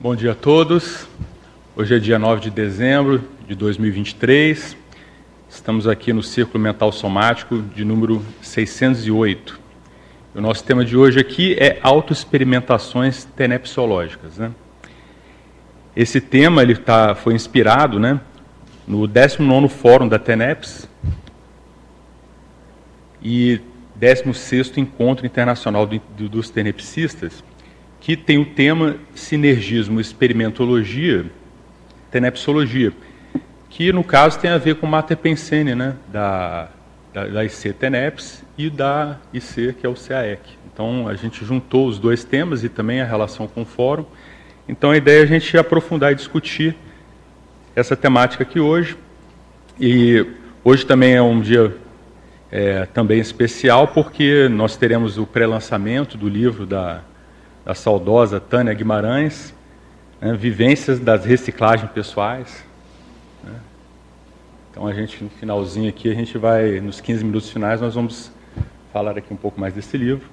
Bom dia a todos. Hoje é dia 9 de dezembro de 2023. Estamos aqui no Círculo Mental Somático de número 608. O nosso tema de hoje aqui é autoexperimentações tenepsológicas. Né? Esse tema ele tá, foi inspirado né, no 19º Fórum da TENEPS e 16º Encontro Internacional dos Tenepsistas, que tem o tema Sinergismo Experimentologia, Tenepsologia, que no caso tem a ver com Mater Pensene, né, da, da, da IC Teneps e da IC, que é o CAEC. Então a gente juntou os dois temas e também a relação com o fórum. Então a ideia é a gente aprofundar e discutir essa temática aqui hoje. E hoje também é um dia é, também especial porque nós teremos o pré-lançamento do livro da da saudosa Tânia Guimarães, né, Vivências das Reciclagens Pessoais. Né. Então a gente, no finalzinho aqui, a gente vai, nos 15 minutos finais, nós vamos falar aqui um pouco mais desse livro.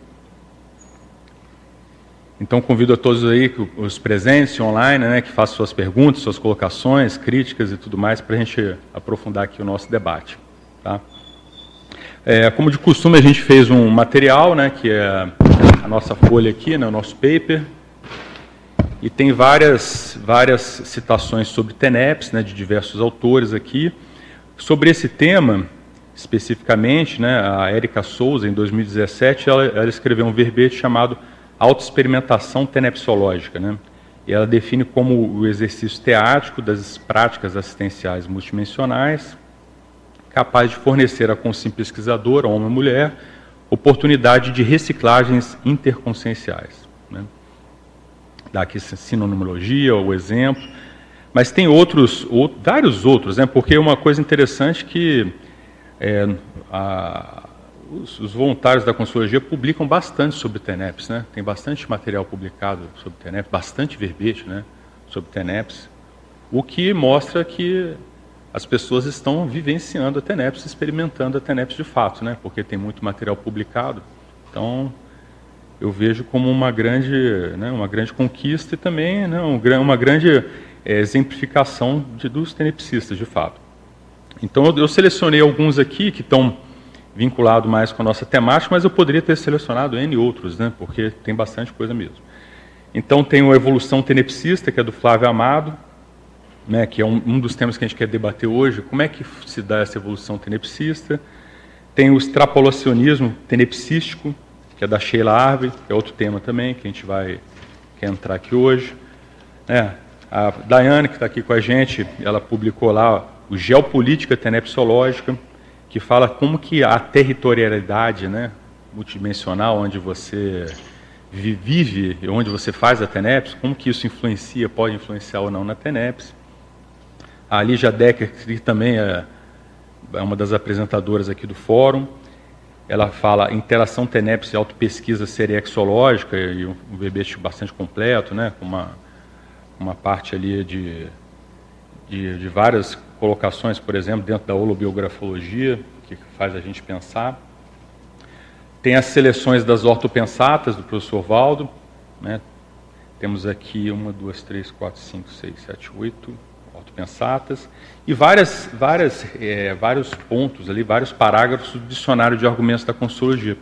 Então convido a todos aí, os presentes online, né, que façam suas perguntas, suas colocações, críticas e tudo mais, para a gente aprofundar aqui o nosso debate. Tá? É, como de costume, a gente fez um material, né, que é a nossa folha aqui, né, o nosso paper, e tem várias, várias citações sobre TENEPS, né, de diversos autores aqui. Sobre esse tema, especificamente, né, a Érica Souza, em 2017, ela, ela escreveu um verbete chamado Autoexperimentação Tenepsológica, né, e ela define como o exercício teático das práticas assistenciais multidimensionais, capaz de fornecer a consciência pesquisadora, homem ou mulher, oportunidade de reciclagens interconscienciais. Né? Dá aqui sinonimologia, o exemplo, mas tem outros, vários outros, né? porque uma coisa interessante que é, a, os, os, voluntários da Consciologia publicam bastante sobre TENEPS, né? tem bastante material publicado sobre TENEPS, bastante verbete né? sobre TENEPS, o que mostra que as pessoas estão vivenciando a TENEPS, experimentando a TENEPS de fato, né? porque tem muito material publicado. Então, eu vejo como uma grande, né, uma grande conquista e também né, uma grande é, exemplificação de, dos tenepsistas, de fato. Então, eu, eu selecionei alguns aqui que estão vinculados mais com a nossa temática, mas eu poderia ter selecionado N outros, né, porque tem bastante coisa mesmo. Então, tem o Evolução Tenepsista, que é do Flávio Amado, né, que é um, um, dos temas que a gente quer debater hoje, como é que se dá essa evolução tenepsista. Tem o extrapolacionismo tenepsístico, que é da Sheila Arve, é outro tema também, que a gente vai quer entrar aqui hoje. É, a Daiane, que está aqui com a gente, ela publicou lá o Geopolítica Tenepsológica, que fala como que a territorialidade né, multidimensional, onde você vive, onde você faz a TENEPS, como que isso influencia, pode influenciar ou não na TENEPS. A Lígia Decker, que também é, é uma das apresentadoras aqui do fórum, ela fala interação TENEPS e autopesquisa seriexológica, e um, um verbete bastante completo, né, com uma, uma parte ali de, de, de várias colocações, por exemplo, dentro da holobiografologia, que faz a gente pensar. Tem as seleções das ortopensatas, do professor Valdo. Né? Temos aqui uma, duas, três, quatro, cinco, seis, sete, oito, autopensatas, e várias, várias, é, vários pontos ali, vários parágrafos do dicionário de argumentos da consologia.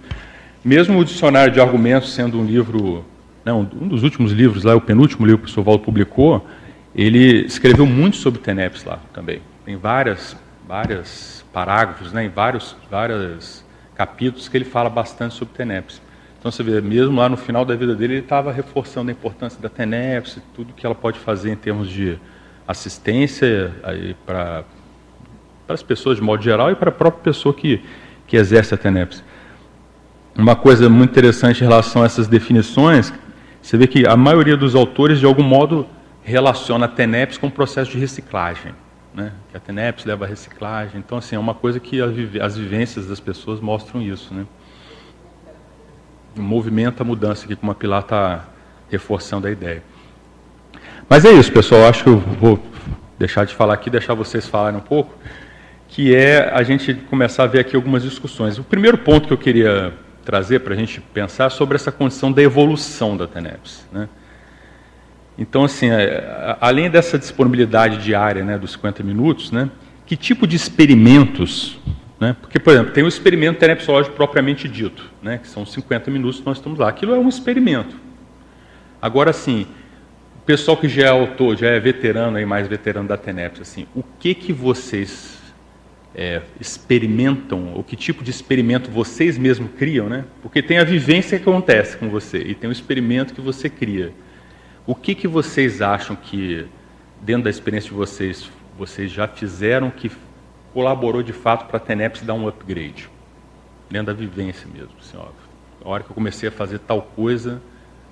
Mesmo o dicionário de argumentos sendo um livro, não, né, um dos últimos livros lá, o penúltimo livro que o professor Valdo publicou, ele escreveu muito sobre TENEPS lá também. Tem várias, várias parágrafos, né, em vários, vários capítulos que ele fala bastante sobre TENEPS. Então você vê, mesmo lá no final da vida dele, ele estava reforçando a importância da TENEPS, tudo que ela pode fazer em termos de assistência para as pessoas de modo geral e para a própria pessoa que, que exerce a TENEPS. Uma coisa muito interessante em relação a essas definições, você vê que a maioria dos autores, de algum modo, relaciona a TENEPS com o processo de reciclagem. Né? Que a TENEPS leva a reciclagem. Então, assim, é uma coisa que as vivências das pessoas mostram isso. Né? Movimenta a mudança aqui, como a Pilar está reforçando a ideia. Mas é isso, pessoal. Acho que eu vou deixar de falar aqui, deixar vocês falarem um pouco, que é a gente começar a ver aqui algumas discussões. O primeiro ponto que eu queria trazer para a gente pensar sobre essa condição da evolução da TENEPS. Né? Então, assim, é, além dessa disponibilidade diária né, dos 50 minutos, né, que tipo de experimentos, né, porque, por exemplo, tem o experimento tenepsológico propriamente dito, né, que são 50 minutos que nós estamos lá. Aquilo é um experimento. Agora, assim, pessoal que já é autor, já é veterano, aí, mais veterano da TENEPS, assim, o que, que vocês é, experimentam, ou que tipo de experimento vocês mesmos criam, né? Porque tem a vivência que acontece com você e tem o experimento que você cria. O que, que vocês acham que, dentro da experiência de vocês, vocês já fizeram que colaborou de fato para a TENEPS dar um upgrade? Dentro da vivência mesmo. Assim, ó, a hora que eu comecei a fazer tal coisa,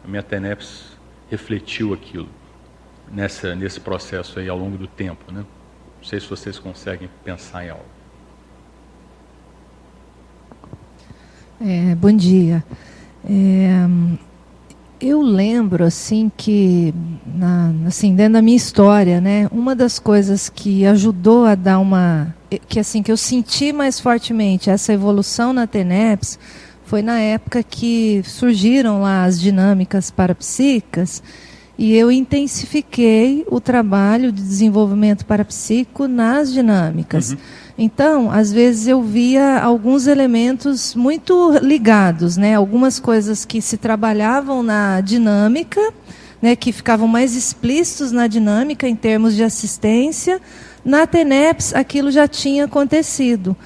a minha TENEPS refletiu aquilo nessa, nesse processo aí ao longo do tempo. Né? Não sei se vocês conseguem pensar em algo. É, bom dia. É, eu lembro assim que na, assim dentro da minha história, né, uma das coisas que ajudou a dar uma que assim que eu senti mais fortemente essa evolução na TENEPS foi na época que surgiram lá as dinâmicas parapsíquicas e eu intensifiquei o trabalho de desenvolvimento parapsíquico nas dinâmicas. Uhum. Então, às vezes eu via alguns elementos muito ligados, né? Algumas coisas que se trabalhavam na dinâmica, né? Que ficavam mais explícitos na dinâmica em termos de assistência. Na TENEPS, aquilo já tinha acontecido.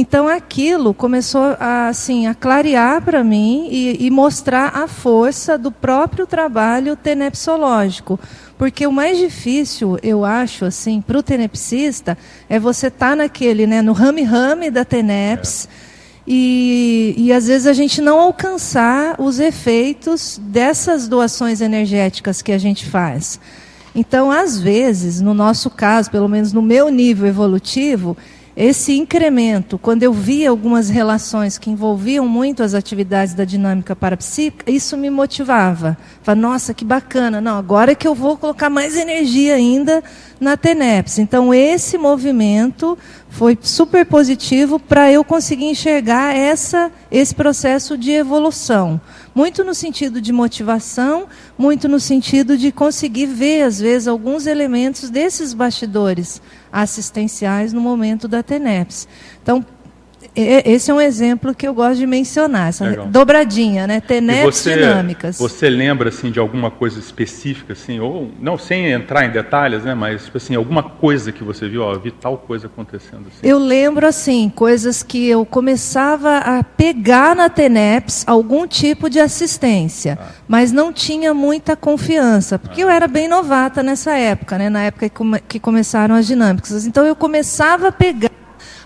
Então aquilo começou a, assim, a clarear para mim e, e, mostrar a força do próprio trabalho tenepsológico. Porque o mais difícil, eu acho, assim, para o tenepsista, é você estar tá naquele, né, no rame-rame da teneps, é. E, e às vezes a gente não alcançar os efeitos dessas doações energéticas que a gente faz. Então, às vezes, no nosso caso, pelo menos no meu nível evolutivo, esse incremento, quando eu via algumas relações que envolviam muito as atividades da dinâmica parapsíquica, isso me motivava. Falei, nossa, que bacana, não, agora é que eu vou colocar mais energia ainda na TENEPS. Então, esse movimento foi super positivo para eu conseguir enxergar essa, esse processo de evolução. Muito no sentido de motivação, muito no sentido de conseguir ver, às vezes, alguns elementos desses bastidores assistenciais no momento da TENEPS. Então, esse é um exemplo que eu gosto de mencionar, essa Legal. dobradinha, né? Você, dinâmicas. Você lembra assim de alguma coisa específica assim, ou não sem entrar em detalhes, né, mas tipo assim, alguma coisa que você viu, ó, vi tal coisa acontecendo assim. Eu lembro assim, coisas que eu começava a pegar na TENEPS algum tipo de assistência, ah. mas não tinha muita confiança, porque ah. eu era bem novata nessa época, né, na época que, come, que começaram as dinâmicas. Então eu começava a pegar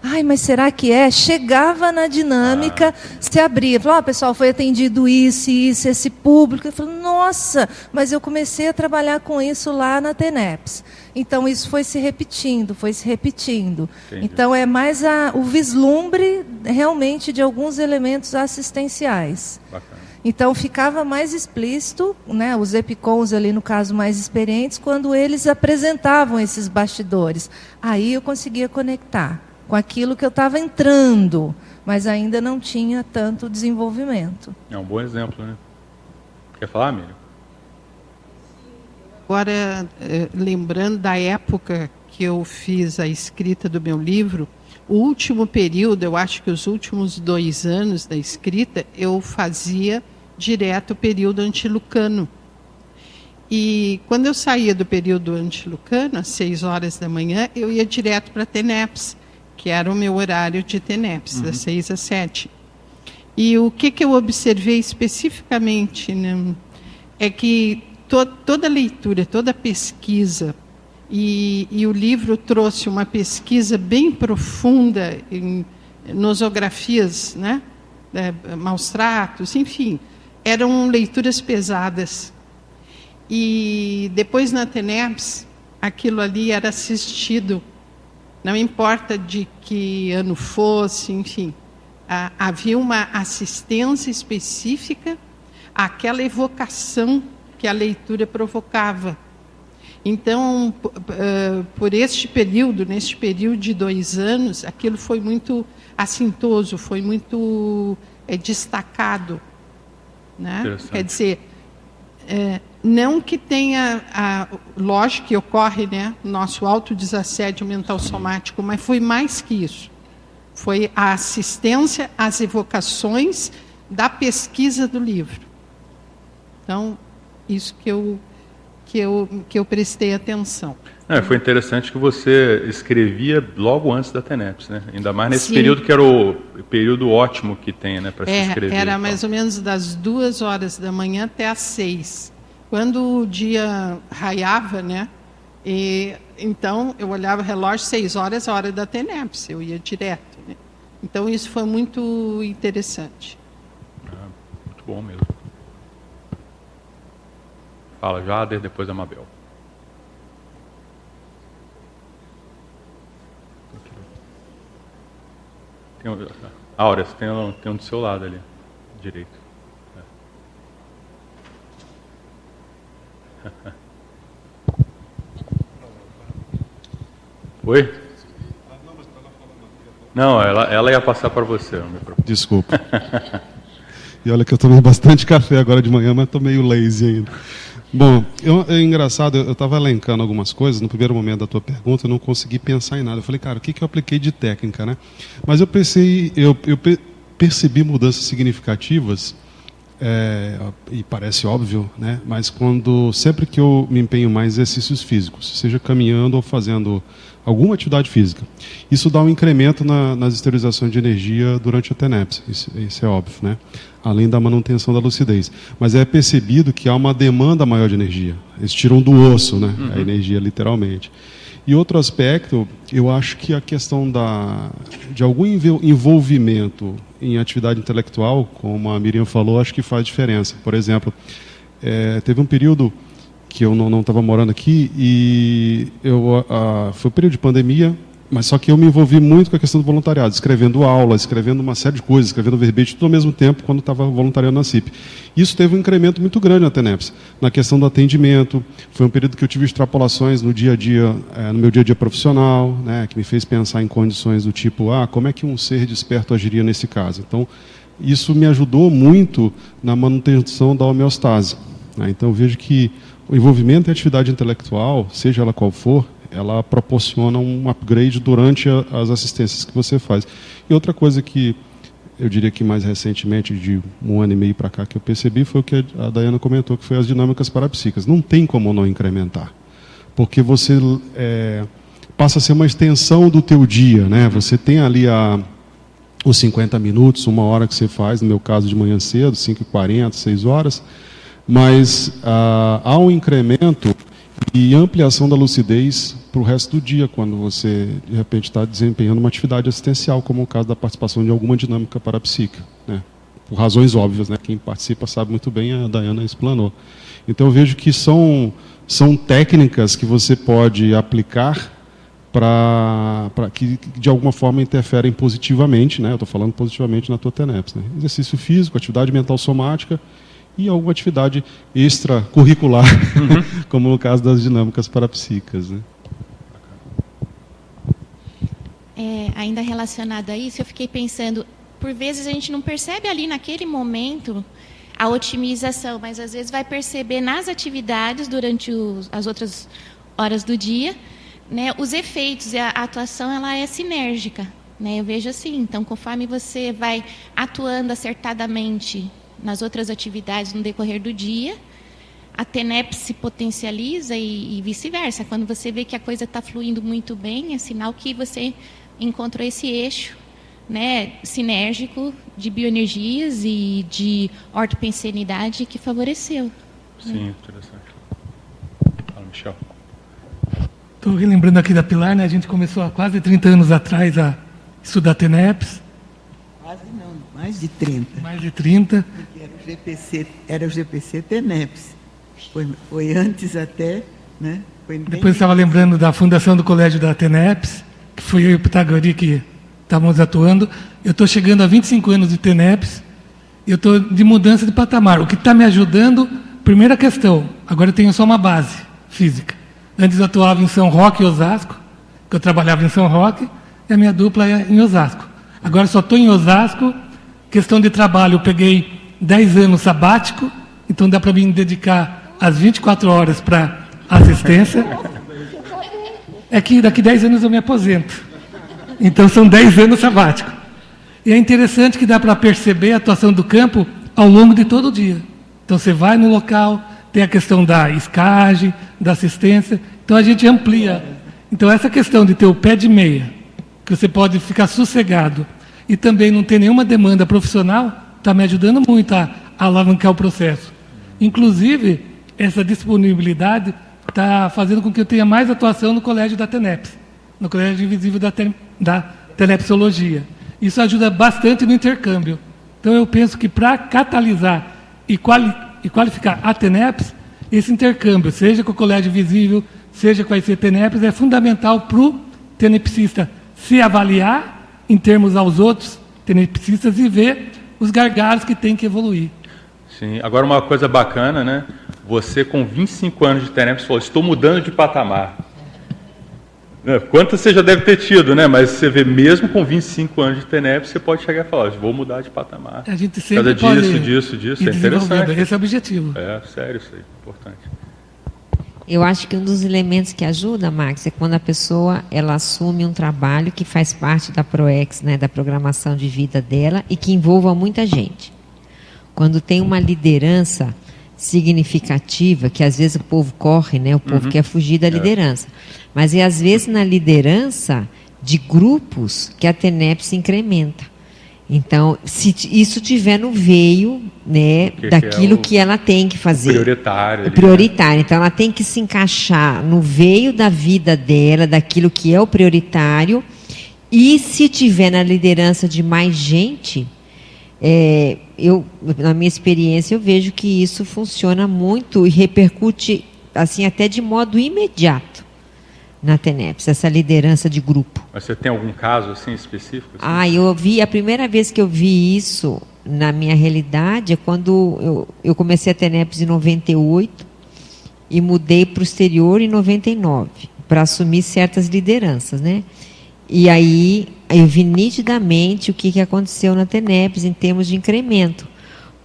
Ai, mas será que é? Chegava na dinâmica, ah. se abria. Falava, oh, pessoal, foi atendido isso, isso, esse público. Eu falei, nossa, mas eu comecei a trabalhar com isso lá na TENEPS. Então, isso foi se repetindo, foi se repetindo. Entendi. Então, é mais a, o vislumbre, realmente, de alguns elementos assistenciais. Bacana. Então ficava mais explícito, né, os epicons ali no caso mais experientes, quando eles apresentavam esses bastidores. Aí eu conseguia conectar com aquilo que eu estava entrando, mas ainda não tinha tanto desenvolvimento. É um bom exemplo, né? Quer falar, Miriam? Agora, eh, lembrando da época que eu fiz a escrita do meu livro, o último período, eu acho que os últimos dois anos da escrita, eu fazia direto o período antilucano. E quando eu saía do período antilucano, às seis horas da manhã, eu ia direto para a TENEPS que era o meu horário de TENEPS, uhum. das 6 às 7. E o que, que eu observei especificamente né, é que to, toda leitura, toda pesquisa, e, e, o livro trouxe uma pesquisa bem profunda em nosografias, né, é, maus tratos, enfim, eram leituras pesadas. E depois na TENEPS, aquilo ali era assistido não importa de que ano fosse, enfim, havia uma assistência específica àquela evocação que a leitura provocava. Então, por este período, neste período de dois anos, aquilo foi muito assintoso, foi muito é destacado. Né? Quer dizer, é, não que tenha, a, lógico que ocorre né, nosso autodesassédio mental somático, mas foi mais que isso. Foi a assistência às evocações da pesquisa do livro. Então, isso que eu, que eu, que eu prestei atenção. É, foi interessante que você escrevia logo antes da TENEPS, né? Ainda mais nesse Sim. período que era o período ótimo que tem, né, para é, se escrever. Era mais ou menos das duas horas da manhã até às seis. Quando o dia raiava, né? E, então eu olhava o relógio, seis horas, a hora da TENEPS, eu ia direto. Né? Então isso foi muito interessante. Ah, muito bom mesmo. Fala, Jader, depois a Mabel. Tem Áurea, tem um, tem um do seu lado ali, direito. É. Oi? Não, ela, ela ia passar para você. Desculpa. e olha que eu tomei bastante café agora de manhã, mas estou meio lazy ainda. Bom, eu, é engraçado, eu estava elencando algumas coisas, no primeiro momento da tua pergunta, eu não consegui pensar em nada. Eu falei, cara, o que, que eu apliquei de técnica, né? Mas eu pensei, eu, eu percebi mudanças significativas, é, e parece óbvio, né? Mas quando, sempre que eu me empenho mais em exercícios físicos, seja caminhando ou fazendo alguma atividade física, isso dá um incremento na, nas esterilizações de energia durante a TENEPS, isso, isso é óbvio, né? além da manutenção da lucidez. Mas é percebido que há uma demanda maior de energia. Eles tiram do osso né, uhum. a energia, literalmente. E outro aspecto, eu acho que a questão da, de algum envolvimento em atividade intelectual, como a Miriam falou, acho que faz diferença. Por exemplo, é, teve um período que eu não estava morando aqui e eu, a, foi um período de pandemia, mas só que eu me envolvi muito com a questão do voluntariado, escrevendo aula, escrevendo uma série de coisas, escrevendo verbete, tudo ao mesmo tempo, quando estava voluntariando na CIP. Isso teve um incremento muito grande na TENEPS, na questão do atendimento. Foi um período que eu tive extrapolações no dia a dia, é, no meu dia a dia profissional, né, que me fez pensar em condições do tipo, ah, como é que um ser desperto agiria nesse caso? Então, isso me ajudou muito na manutenção da homeostase. Né? Então, vejo que o envolvimento em atividade intelectual, seja ela qual for, ela proporciona um upgrade durante a, as assistências que você faz. E outra coisa que eu diria que mais recentemente, de um ano e meio para cá, que eu percebi foi o que a Dayana comentou, que foi as dinâmicas parapsíquicas. Não tem como não incrementar, porque você é, passa a ser uma extensão do teu dia, né? Você tem ali a, os 50 minutos, uma hora que você faz, no meu caso de manhã cedo, 5h40, 6 horas, mas ah, há um incremento e ampliação da lucidez para o resto do dia, quando você, de repente, está desempenhando uma atividade assistencial, como o caso da participação de alguma dinâmica parapsíquica. Né? Por razões óbvias, né? quem participa sabe muito bem, a Dayana explanou. Então, eu vejo que são, são técnicas que você pode aplicar para que, de alguma forma, interferem positivamente, né? eu estou falando positivamente na tua TENEPS. Né? Exercício físico, atividade mental somática, e alguma atividade extracurricular, uhum. como no caso das dinâmicas parapsíquicas. Né? É, ainda relacionado a isso, eu fiquei pensando, por vezes a gente não percebe ali naquele momento a otimização, mas às vezes vai perceber nas atividades durante os, as outras horas do dia, né, os efeitos e a, a atuação ela é sinérgica. Né, eu vejo assim, então conforme você vai atuando acertadamente nas outras atividades no decorrer do dia, a TENEP se potencializa e, e vice-versa. Quando você vê que a coisa está fluindo muito bem, é sinal que você encontrou esse eixo né, sinérgico de bioenergias e de ortopensenidade que favoreceu. Sim, né? interessante. Fala, Michel. Estou relembrando aqui da Pilar, né? A gente começou há quase 30 anos atrás a estudar TENEPS. Quase não, mais de 30. Mais de 30. GPC, era o GPC TENEPS. Foi, foi antes até, né? Depois estava lembrando da fundação do colégio da TENEPS, que foi eu e o Pitagori que estávamos atuando. Eu estou chegando a 25 anos de TENEPS, eu estou de mudança de patamar. O que está me ajudando, primeira questão, agora eu tenho só uma base física. Antes eu atuava em São Roque e Osasco, que eu trabalhava em São Roque, e a minha dupla é em Osasco. Agora só estou em Osasco Questão de trabalho, eu peguei 10 anos sabático, então dá para mim dedicar as 24 horas para assistência. É que daqui 10 anos eu me aposento. Então são 10 anos sabático. E é interessante que dá para perceber a atuação do campo ao longo de todo o dia. Então você vai no local, tem a questão da escagem, da assistência, então a gente amplia. Então essa questão de ter o pé de meia, que você pode ficar sossegado e também não ter nenhuma demanda profissional, está me ajudando muito a, a alavancar o processo. Inclusive, essa disponibilidade está fazendo com que eu tenha mais atuação no colégio da TENEPS, no colégio invisível da, da Tenepsologia. Isso ajuda bastante no intercâmbio. Então, eu penso que para catalisar e, quali e, qualificar a TENEPS, esse intercâmbio, seja com o colégio visível, seja com a ICTNEPS, é fundamental para o tenepsista se avaliar em termos aos outros tenepsistas e ver os gargalos que tem que evoluir. Sim, agora uma coisa bacana, né? Você com 25 anos de TENEPS falou, estou mudando de patamar. É, quantas você já deve ter tido, né? Mas você vê, mesmo com 25 anos de TENEP, você pode chegar e falar, vou mudar de patamar. A gente sempre Cada disso, disso, disso, é interessante. Esse é o objetivo. É, sério isso aí, importante. Eu acho que um dos elementos que ajuda, Max, é quando a pessoa ela assume um trabalho que faz parte da ProEx, né, da programação de vida dela e que envolva muita gente. Quando tem uma liderança significativa, que às vezes o povo corre, né, o povo uhum. quer fugir da é. liderança. Mas é às vezes na liderança de grupos que a TENEP se incrementa. Então, se isso tiver no veio, né, que daquilo que, é que, ela tem que fazer. Prioritário. Ali, prioritário. Né? Então, ela tem que se encaixar no veio da vida dela, daquilo que é o prioritário. E se tiver na liderança de mais gente, é, eu, na minha experiência, eu vejo que isso funciona muito e repercute assim até de modo imediato na TENEPS, essa liderança de grupo. Mas você tem algum caso assim específico? Assim? Ah, eu vi, a primeira vez que eu vi isso na minha realidade é quando eu, eu comecei a TENEPS em 98 e mudei para o exterior em 99 para assumir certas lideranças, né? E aí eu vi nitidamente o que, que aconteceu na TENEPS em termos de incremento.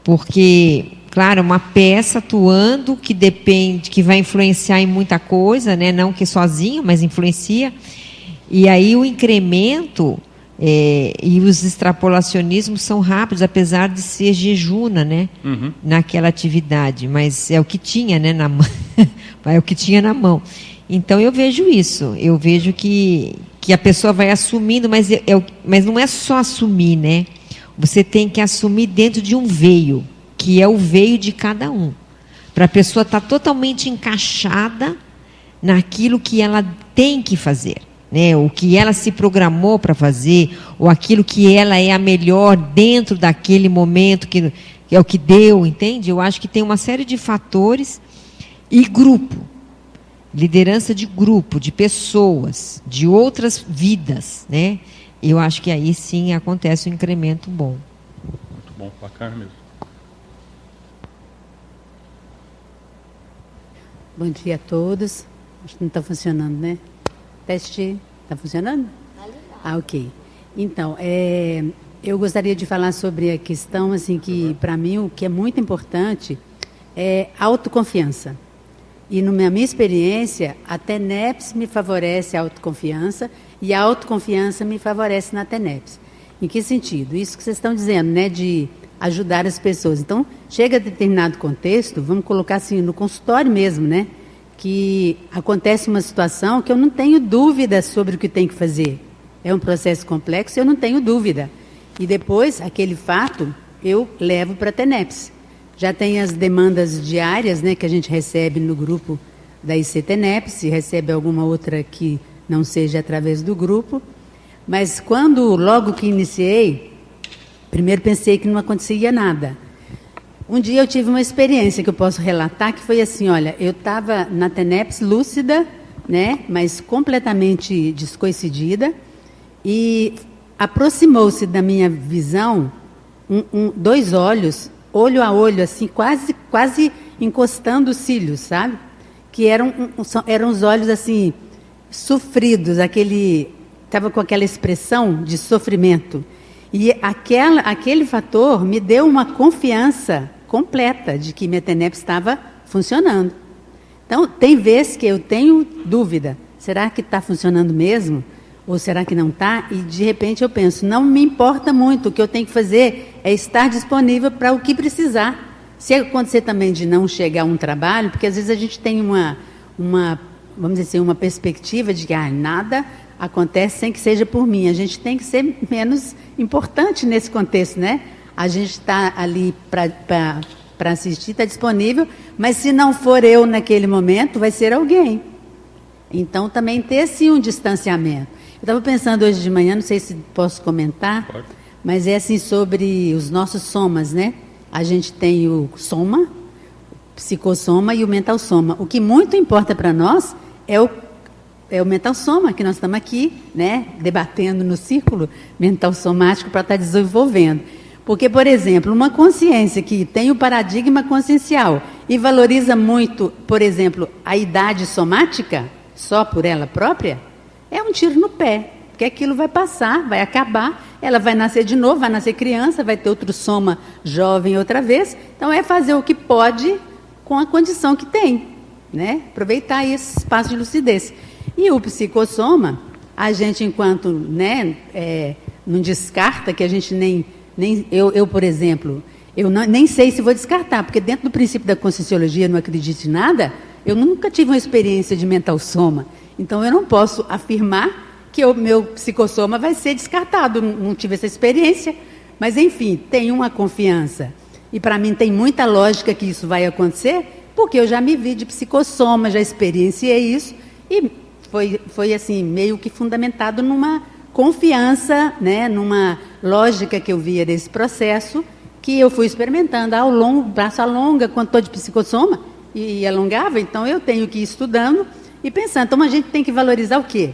Porque claro, uma peça atuando que depende, que vai influenciar em muita coisa, né? não que sozinho, mas influencia. E aí o incremento é, e os extrapolacionismos são rápidos, apesar de ser jejuna, né? Uhum. Naquela atividade, mas é o que tinha, né? Na mão, é o que tinha na mão. Então eu vejo isso. Eu vejo que, que a pessoa vai assumindo, mas, é, é, mas não é só assumir, né? Você tem que assumir dentro de um veio que é o veio de cada um. Para a pessoa estar tá totalmente encaixada naquilo que ela tem que fazer. Né? O que ela se programou para fazer, ou aquilo que ela é a melhor dentro daquele momento, que, é o que deu, entende? Eu acho que tem uma série de fatores e grupo. Liderança de grupo, de pessoas, de outras vidas, né? Eu acho que aí sim acontece um incremento bom. Muito bom, bacana mesmo. Bom dia a todos. Acho que não está funcionando, né? Teste. Está funcionando? Ah, ok. Então, é, eu gostaria de falar sobre a questão, assim, que para mim o que é muito importante é autoconfiança. E na minha experiência, a TENEPS me favorece a autoconfiança e a autoconfiança me favorece na TENEPS. Em que sentido? Isso que vocês estão dizendo, né, de ajudar as pessoas. Então, chega a determinado contexto, vamos colocar assim, no consultório mesmo, né? Que acontece uma situação que eu não tenho dúvida sobre o que tem que fazer. É um processo complexo, eu não tenho dúvida. E depois, aquele fato, eu levo para a TENEPS. Já tem as demandas diárias, né, que a gente recebe no grupo da ICTENEPS, se recebe alguma outra que não seja através do grupo. Mas quando, logo que iniciei, Primeiro pensei que não acontecia nada. Um dia eu tive uma experiência que eu posso relatar, que foi assim, olha, eu estava na TENEPS lúcida, né, mas completamente descoincidida, e aproximou-se da minha visão um, um, dois olhos, olho a olho, assim, quase, quase encostando os cílios, sabe? Que eram, um, eram os olhos, assim, sofridos, aquele... Estava com aquela expressão de sofrimento. E aquela, aquele fator me deu uma confiança completa de que minha TENEP estava funcionando. Então, tem vezes que eu tenho dúvida: será que está funcionando mesmo? Ou será que não está? E de repente eu penso: não me importa muito, o que eu tenho que fazer é estar disponível para o que precisar. Se acontecer também de não chegar a um trabalho, porque às vezes a gente tem uma, uma vamos dizer assim, uma perspectiva de que ah, nada acontece sem que seja por mim. A gente tem que ser menos importante nesse contexto, né? A gente está ali para assistir, está disponível, mas se não for eu naquele momento, vai ser alguém. Então também ter sim um distanciamento. Eu estava pensando hoje de manhã, não sei se posso comentar, Pode. mas é assim sobre os nossos somas, né? A gente tem o soma, o psicossoma e o mental soma. O que muito importa para nós é o é o mental soma que nós estamos aqui, né, debatendo no círculo mental somático para estar tá desenvolvendo. Porque, por exemplo, uma consciência que tem o paradigma consciencial e valoriza muito, por exemplo, a idade somática, só por ela própria, é um tiro no pé. Porque aquilo vai passar, vai acabar, ela vai nascer de novo, vai nascer criança, vai ter outro soma jovem outra vez. Então, é fazer o que pode com a condição que tem. Né? Aproveitar esse espaço de lucidez. E o psicossoma, a gente, enquanto né, é, não descarta, que a gente nem. nem eu, eu por exemplo, eu não, nem sei se vou descartar, porque dentro do princípio da conscienciologia, não acredito em nada, eu nunca tive uma experiência de mental soma. Então, eu não posso afirmar que o meu psicossoma vai ser descartado. Não, não tive essa experiência. Mas, enfim, tenho uma confiança. E para mim tem muita lógica que isso vai acontecer, porque eu já me vi de psicossoma, já experienciei isso. E foi, foi assim, meio que fundamentado numa confiança, né, numa lógica que eu via desse processo, que eu fui experimentando ao longo, braço alonga, quando estou de psicossoma, e, e alongava, então eu tenho que ir estudando e pensando. Então a gente tem que valorizar o quê?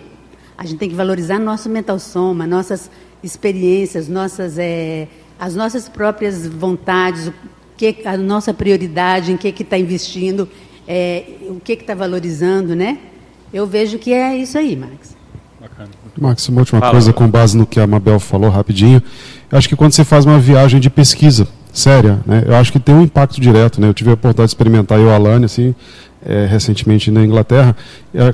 A gente tem que valorizar nosso mental soma, nossas experiências, nossas, é, as nossas próprias vontades, o que a nossa prioridade, em que está investindo, é, o que está valorizando, né? Eu vejo que é isso aí, Max. Bacana. Max, uma última Fala, coisa com base no que a Mabel falou rapidinho. Eu acho que quando você faz uma viagem de pesquisa séria, né, eu acho que tem um impacto direto. Né? Eu tive a oportunidade de experimentar eu, Alane, assim, é, recentemente na Inglaterra. É,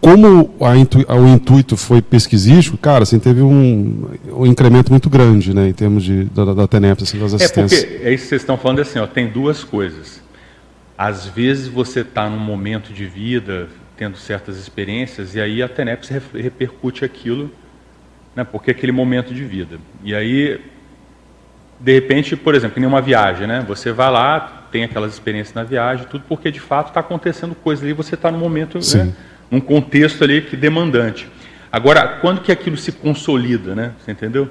como intu, o intuito foi pesquisístico, cara, assim, teve um, um incremento muito grande, né, em termos de, da, da TENEPS, assim, das assistências. É, porque é isso que vocês estão falando, assim, ó, tem duas coisas. Às vezes você está num momento de vida, tendo certas experiências, e aí a TENEPS repercute aquilo, né, porque é aquele momento de vida. E aí, de repente, por exemplo, em uma viagem, né, você vai lá, tem aquelas experiências na viagem, tudo porque de fato está acontecendo coisa ali, você está num momento, né, num contexto ali que demandante. Agora, quando que aquilo se consolida, né? Você entendeu?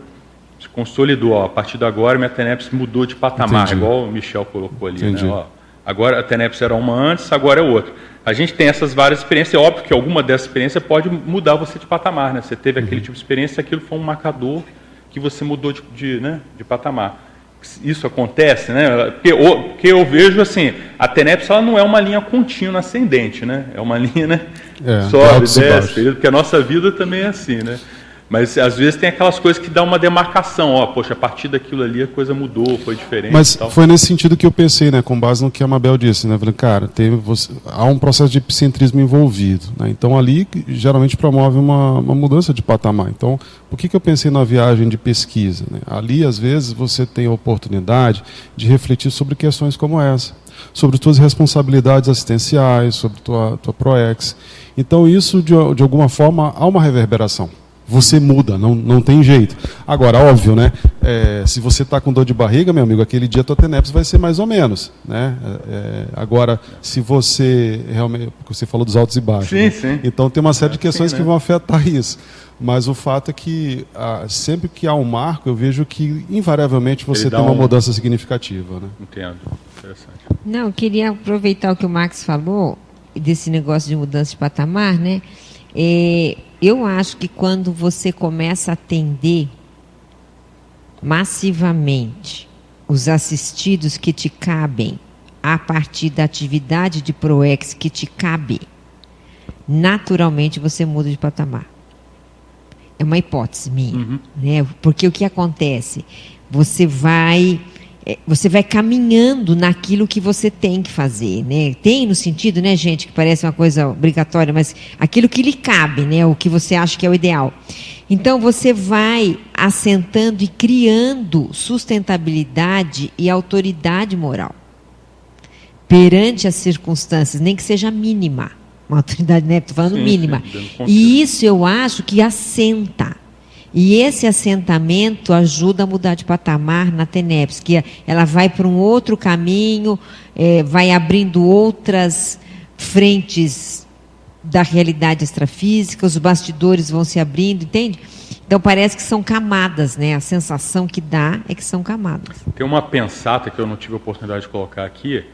Se consolidou, ó, a partir de agora minha TENEPS mudou de patamar, Entendi. igual o Michel colocou ali, né, Entendi. né? Ó, agora a TENEPS era uma antes, agora é outra. A gente tem essas várias experiências, é óbvio que alguma dessas experiências pode mudar você de patamar, né? Você teve aquele uhum. tipo de experiência, aquilo foi um marcador que você mudou de, de, né, de patamar. Isso acontece, né? Porque, porque eu vejo assim, a TENEPS ela não é uma linha contínua ascendente, né? É uma linha, né? É, sobe, desce, porque a nossa vida também é assim, né? Mas às vezes tem aquelas coisas que dá uma demarcação, ó, poxa, a partir daquilo ali a coisa mudou, foi diferente. Mas foi nesse sentido que eu pensei, né, com base no que a Mabel disse, né, falei, cara, tem, você, há um processo de epicentrismo envolvido, né, então ali geralmente promove uma, uma mudança de patamar. Então, por que, que eu pensei na viagem de pesquisa? Né? Ali, às vezes, você tem a oportunidade de refletir sobre questões como essa, sobre suas responsabilidades assistenciais, sobre tua, tua ProEx. Então, isso, de, de alguma forma, há uma reverberação você muda, não, não tem jeito. Agora, óbvio, né? É, se você está com dor de barriga, meu amigo, aquele dia a tua TENEPS vai ser mais ou menos. Né? É, é agora, se você realmente. Você falou dos altos e baixos. Sim, né? sim. Então tem uma série de questões sim, né? que vão afetar isso. Mas o fato é que ah, sempre que há um marco, eu vejo que invariavelmente você tem uma um... mudança significativa. Né? Entendo. Interessante. Não, eu queria aproveitar o que o Max falou, desse negócio de mudança de patamar, né? É, eu acho que quando você começa a atender massivamente os assistidos que te cabem a partir da atividade de ProEx que te cabe, naturalmente você muda de patamar. É uma hipótese minha, uhum. né? Porque o que acontece? Você vai você vai caminhando naquilo que você tem que fazer, né? Tem no sentido, né, gente, que parece uma coisa obrigatória, mas aquilo que lhe cabe, né? O que você acha que é o ideal. Então você vai assentando e criando sustentabilidade e autoridade moral perante as circunstâncias, nem que seja mínima. Uma autoridade, né? Estou falando sim, mínima. Sim, e isso eu acho que assenta. E esse assentamento ajuda a mudar de patamar na TENEPS, que ela vai para um outro caminho, é, vai abrindo outras frentes da realidade extrafísica, os bastidores vão se abrindo, entende? Então parece que são camadas, né? A sensação que dá é que são camadas. Tem uma pensata que eu não tive a oportunidade de colocar aqui,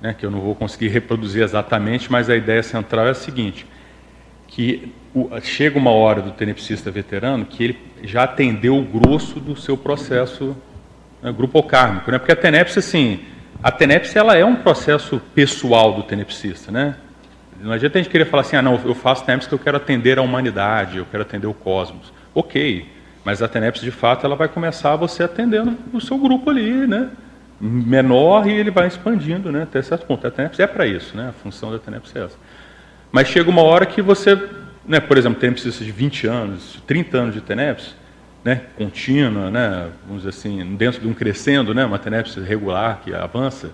né, que eu não vou conseguir reproduzir exatamente, mas a ideia central é a seguinte, que chega uma hora do tenepsista veterano que ele já atendeu o grosso do seu processo né, grupocármico, né? Porque a tenepse, assim, a tenepse ela é um processo pessoal do tenepsista, né? Não adianta a gente querer falar assim, ah, não, eu faço tenepse que eu quero atender a humanidade, eu quero atender o cosmos. Ok, mas a tenepse, de fato, ela vai começar você atendendo o seu grupo ali, né? Menor e ele vai expandindo, né? Até certo ponto. A tenepse é para isso, né? A função da tenepse é essa. Mas chega uma hora que você né, por exemplo, TENEPS de 20 anos, 30 anos de TENEPS, né, contínua, né, vamos dizer assim, dentro de um crescendo, né, uma TENEPS regular que avança,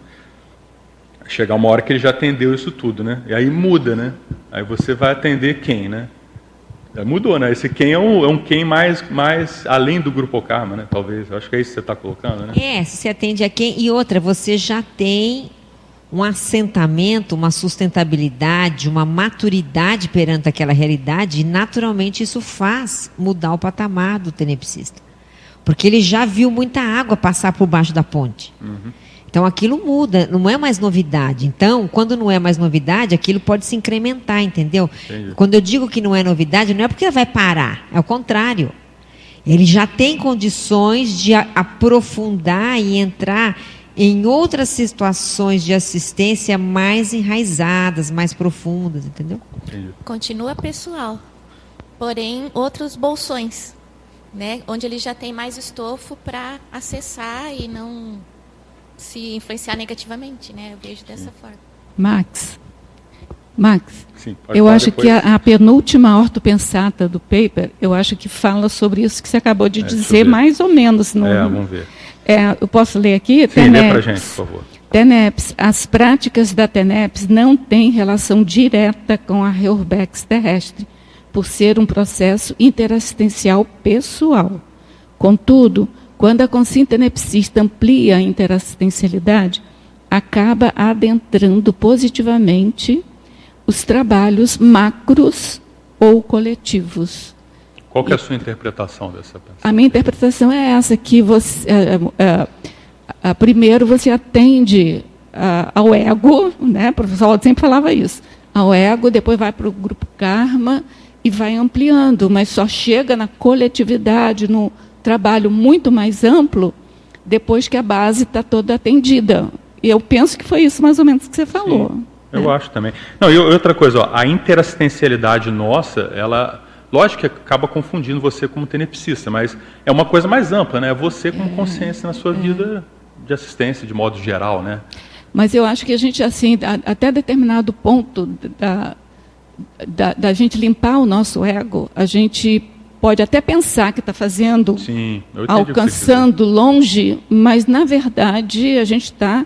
chegar uma hora que ele já atendeu isso tudo, né? E aí muda, né? Aí você vai atender quem, né? Mudou, né? Esse quem é um, é um quem mais, mais além do grupo Karma, né? Talvez. Acho que é isso que você está colocando, né? É, se atende a quem. E outra, você já tem um assentamento, uma sustentabilidade, uma maturidade perante aquela realidade, e naturalmente isso faz mudar o patamar do tenepsista. Porque ele já viu muita água passar por baixo da ponte. Uhum. Então aquilo muda, não é mais novidade. Então, quando não é mais novidade, aquilo pode se incrementar, entendeu? Entendi. Quando eu digo que não é novidade, não é porque vai parar, é o contrário. Ele já tem condições de aprofundar e entrar em outras situações de assistência mais enraizadas, mais profundas, entendeu? Continua pessoal, porém outros bolsões, né, onde ele já tem mais estofo para acessar e não se influenciar negativamente, né? Eu vejo dessa Sim. forma. Max, Max, Sim, eu acho depois. que a, a, penúltima ortopensata do paper, eu acho que fala sobre isso que você acabou de é, dizer, mais ou menos. No, é, vamos ver. É, eu posso ler aqui? Sim, TENEPS, lê para gente, por favor. TENEPS. As práticas da TENEPS não têm relação direta com a Reurbex terrestre, por ser um processo interassistencial pessoal. Contudo, quando a consciência tenepsista amplia a interassistencialidade, acaba adentrando positivamente os trabalhos macros ou coletivos qual é a sua interpretação dessa pensão? A minha interpretação é essa, que você, é, é, é, primeiro você atende ao ego, né? o professor sempre falava isso, ao ego, depois vai para o grupo karma e vai ampliando, mas só chega na coletividade, no trabalho muito mais amplo, depois que a base está toda atendida. E eu penso que foi isso mais ou menos que você falou. Sim, eu acho também. Não, e outra coisa, ó, a interassistencialidade nossa, ela Lógico que acaba confundindo você como tenepsista, mas é uma coisa mais ampla, né? É você com consciência na sua é. vida de assistência, de modo geral, né? Mas eu acho que a gente, assim, até determinado ponto da, da, da gente limpar o nosso ego, a gente pode até pensar que está fazendo, Sim, alcançando longe, mas na verdade a gente está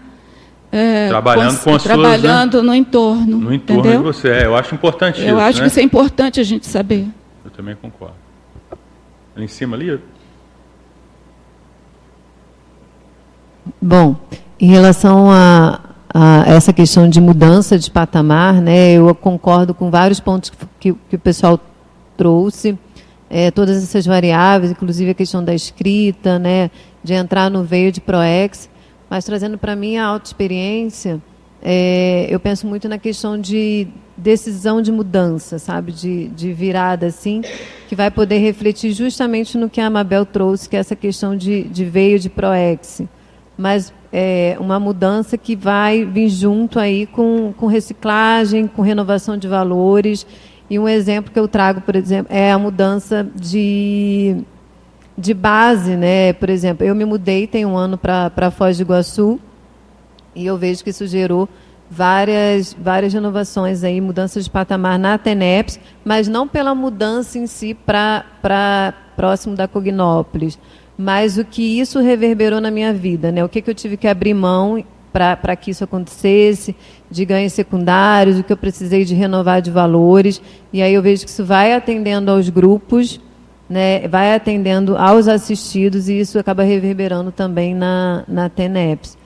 é, trabalhando com, as trabalhando suas, né? no entorno. No entorno entendeu? de você, é, eu acho importante eu isso. Eu acho né? que isso é importante a gente saber. Eu também concordo. Ali em cima ali? Bom, em relação a, a, essa questão de mudança de patamar, né, eu concordo com vários pontos que, que o pessoal trouxe, é, todas essas variáveis, inclusive a questão da escrita, né, de entrar no veio de ProEx, mas trazendo para mim a auto-experiência, é, eu penso muito na questão de decisão de mudança, sabe, de, de virada assim, que vai poder refletir justamente no que a Amabel trouxe, que é essa questão de, de veio de Proex, mas é, uma mudança que vai vir junto aí com, com reciclagem, com renovação de valores. E um exemplo que eu trago, por exemplo, é a mudança de, de base, né? Por exemplo, eu me mudei tem um ano para Foz do Iguaçu e eu vejo que isso gerou várias, várias renovações aí, mudanças de patamar na TENEPS, mas não pela mudança em si para próximo da Cognópolis, mas o que isso reverberou na minha vida, né? O que, que eu tive que abrir mão para que isso acontecesse, de ganhos secundários, o que eu precisei de renovar de valores, e aí eu vejo que isso vai atendendo aos grupos, né, vai atendendo aos assistidos, e isso acaba reverberando também na, na TENEPS.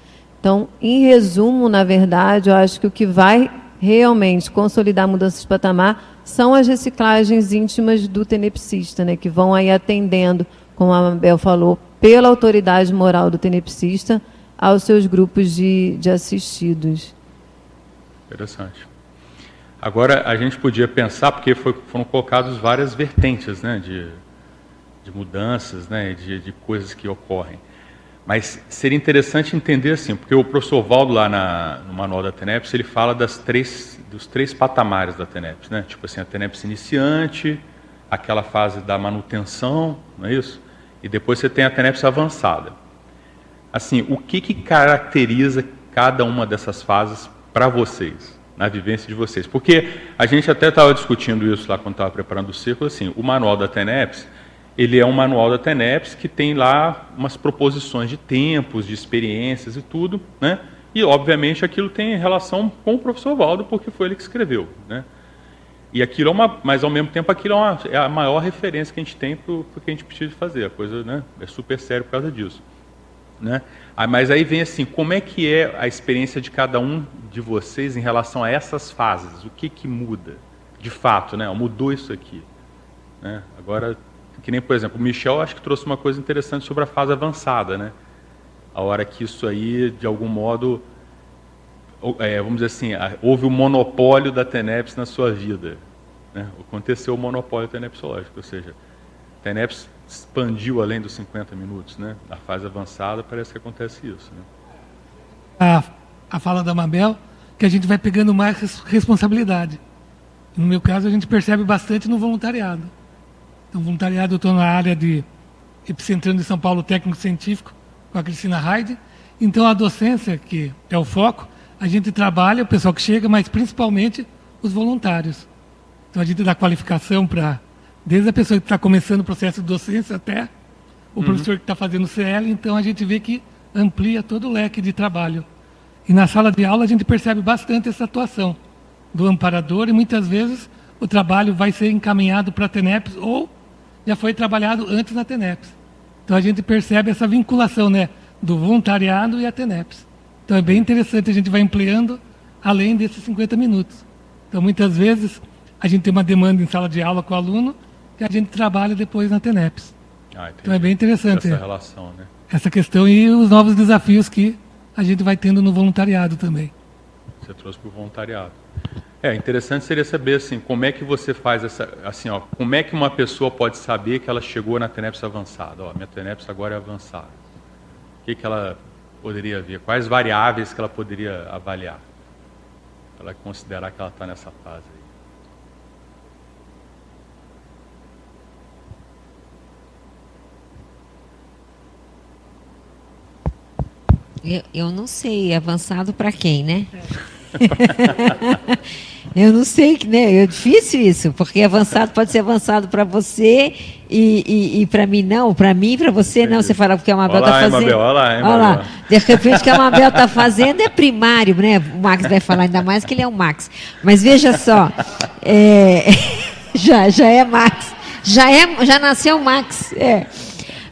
Então, em resumo, na verdade, eu acho que o que vai realmente consolidar a mudança de patamar são as reciclagens íntimas do tenepsista, né, que vão aí atendendo, como a Mabel falou, pela autoridade moral do tenepsista aos seus grupos de, de assistidos. Interessante. Agora, a gente podia pensar, porque foi, foram colocadas várias vertentes né, de, de mudanças, né, de, de coisas que ocorrem. Mas seria interessante entender assim, porque o professor Valdo lá na, no manual da TENEPS, ele fala das três, dos três patamares da TENEPS, né? Tipo assim, a TENEPS iniciante, aquela fase da manutenção, não é isso? E depois você tem a TENEPS avançada. Assim, o que, que caracteriza cada uma dessas fases para vocês, na vivência de vocês? Porque a gente até estava discutindo isso lá quando estava preparando o círculo, assim, o manual da TENEPS, ele é um manual da TENEPS que tem lá umas proposições de tempos, de experiências e tudo, né? E, obviamente, aquilo tem relação com o professor Valdo, porque foi ele que escreveu, né? E aquilo é uma, mas ao mesmo tempo aquilo é, uma, é a maior referência que a gente tem para o que a gente precisa fazer. A coisa, né? É super sério por causa disso, né? Ah, mas aí vem assim, como é que é a experiência de cada um de vocês em relação a essas fases? O que que muda, de fato, né? Mudou isso aqui, né? Agora que nem, por exemplo, o Michel acho que trouxe uma coisa interessante sobre a fase avançada, né? A hora que isso aí, de algum modo, é, vamos dizer assim, houve o um monopólio da TENEPS na sua vida. Né? Aconteceu o monopólio tenepsológico, ou seja, a TENEPS expandiu além dos 50 minutos, né? Na fase avançada parece que acontece isso, né? A, a fala da Mabel, que a gente vai pegando mais responsabilidade. No meu caso, a gente percebe bastante no voluntariado. No voluntariado eu estou na área de Epicentrando de São Paulo Técnico Científico, com a Cristina Heide. Então a docência, que é o foco, a gente trabalha, o pessoal que chega, mas principalmente os voluntários. Então a gente dá qualificação para, desde a pessoa que está começando o processo de docência até o uhum. professor que está fazendo CL, então a gente vê que amplia todo o leque de trabalho. E na sala de aula a gente percebe bastante essa atuação do amparador e muitas vezes o trabalho vai ser encaminhado para a TENEPS ou já foi trabalhado antes na TENEPS. Então a gente percebe essa vinculação né, do voluntariado e a TENEPS. Então é bem interessante, a gente vai ampliando além desses 50 minutos. Então muitas vezes a gente tem uma demanda em sala de aula com o aluno que a gente trabalha depois na TENEPS. Ah, então é bem interessante. Essa relação, né? Essa questão e os novos desafios que a gente vai tendo no voluntariado também. Você trouxe para o voluntariado. É, interessante seria saber assim, como é que você faz essa, assim, ó, como é que uma pessoa pode saber que ela chegou na TENEPS avançada? Ó, minha TENEPS agora é avançada. O que, que ela poderia ver? Quais variáveis que ela poderia avaliar? Para ela considerar que ela está nessa fase aí. Eu, eu não sei, avançado para quem, né? É. Eu não sei, né? É difícil isso, porque avançado pode ser avançado para você e, e, e para mim não, para mim e para você não. Você fala porque a Mabel está fazendo. Mabel, olha lá, hein, olha lá. De repente o que a Mabel está fazendo é primário, né? O Max vai falar ainda mais que ele é o Max. Mas veja só, é... já, já é Max. Já, é, já nasceu Max. É.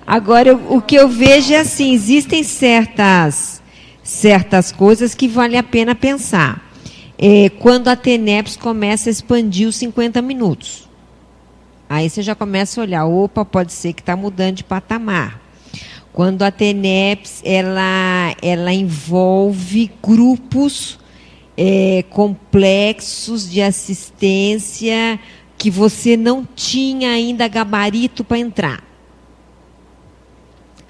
Agora, eu, o que eu vejo é assim: existem certas certas coisas que vale a pena pensar. É, quando a TENEPS começa a expandir os 50 minutos. Aí você já começa a olhar, opa, pode ser que está mudando de patamar. Quando a TENEPS ela, ela envolve grupos é, complexos de assistência que você não tinha ainda gabarito para entrar.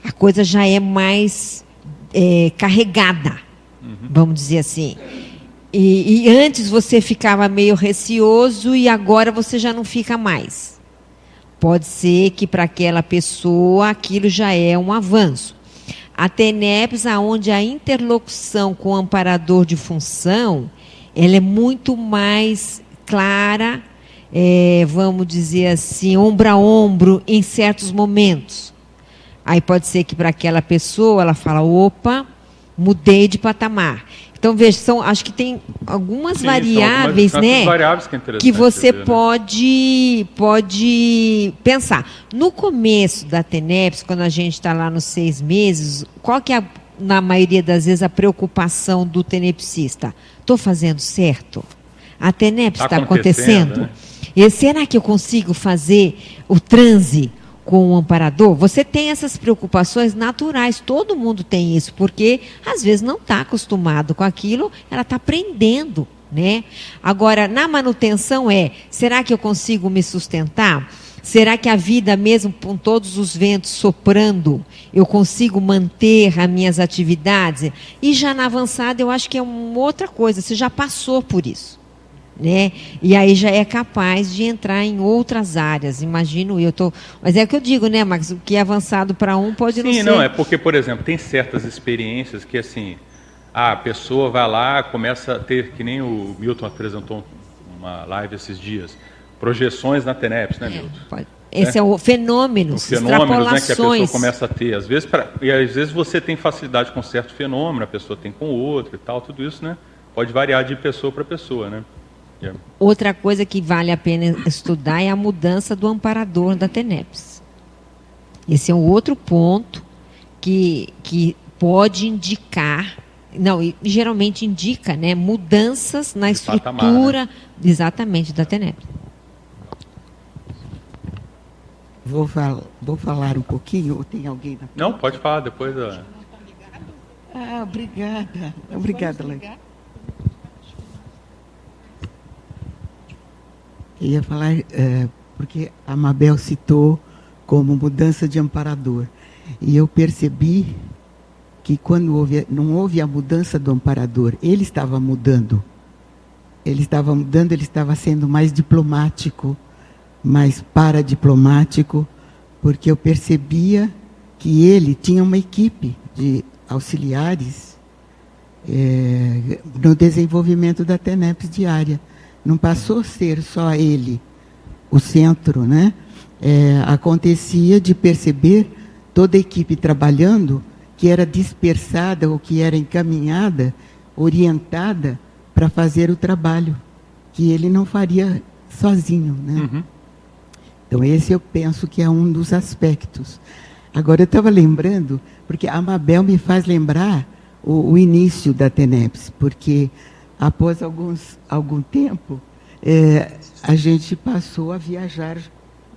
A coisa já é mais é, carregada, uhum. vamos dizer assim. E, e antes você ficava meio receoso e agora você já não fica mais. Pode ser que para aquela pessoa aquilo já é um avanço. A TENEPS, onde a interlocução com o amparador de função, ela é muito mais clara, é, vamos dizer assim, ombro a ombro em certos momentos. Aí pode ser que para aquela pessoa ela fala, opa, mudei de patamar. Então, veja, são, acho que tem algumas Sim, variáveis, algumas né? Variáveis que, é que você ver, né? pode, pode pensar. No começo da TENEPS, quando a gente está lá nos seis meses, qual que é, a, na maioria das vezes, a preocupação do tenepsista? Estou fazendo certo? A TENEPS está tá acontecendo? acontecendo? Né? E será que eu consigo fazer o transe? Com o amparador, você tem essas preocupações naturais, todo mundo tem isso, porque às vezes não está acostumado com aquilo, ela está aprendendo, né? Agora, na manutenção é, será que eu consigo me sustentar? Será que a vida, mesmo com todos os ventos soprando, eu consigo manter as minhas atividades? E já na avançada, eu acho que é uma outra coisa, você já passou por isso né? E aí já é capaz de entrar em outras áreas, imagino eu. Tô... Mas é o que eu digo, né, Max? O que é avançado para um pode Sim, não ser. Sim, não, é porque, por exemplo, tem certas experiências que, assim, a pessoa vai lá, começa a ter, que nem o Milton apresentou uma live esses dias, projeções na TENEPS, né, é, Milton? É, pode. Esse é, é o fenômeno, fenômenos né, que a pessoa começa a ter. Às vezes, pra, e às vezes você tem facilidade com certo fenômeno, a pessoa tem com outro e tal, tudo isso, né? Pode variar de pessoa para pessoa, né? Outra coisa que vale a pena estudar é a mudança do amparador da TENEPS. Esse é um outro ponto que, que pode indicar, não, e geralmente indica né, mudanças na estrutura, patamar, né? exatamente, da TENEPS. Vou, fal vou falar um pouquinho, ou tem alguém na Não, pode falar depois. Ah, obrigada. Obrigada, Leila. Ia falar, é, porque a Mabel citou como mudança de amparador. E eu percebi que quando houve, não houve a mudança do amparador, ele estava mudando. Ele estava mudando, ele estava sendo mais diplomático, mais paradiplomático, porque eu percebia que ele tinha uma equipe de auxiliares é, no desenvolvimento da TENEPS diária. Não passou a ser só ele o centro, né? É, acontecia de perceber toda a equipe trabalhando que era dispersada ou que era encaminhada, orientada para fazer o trabalho que ele não faria sozinho, né? Uhum. Então esse eu penso que é um dos aspectos. Agora eu estava lembrando, porque a Mabel me faz lembrar o, o início da TENEPS, porque após alguns, algum tempo, é, a gente passou a viajar,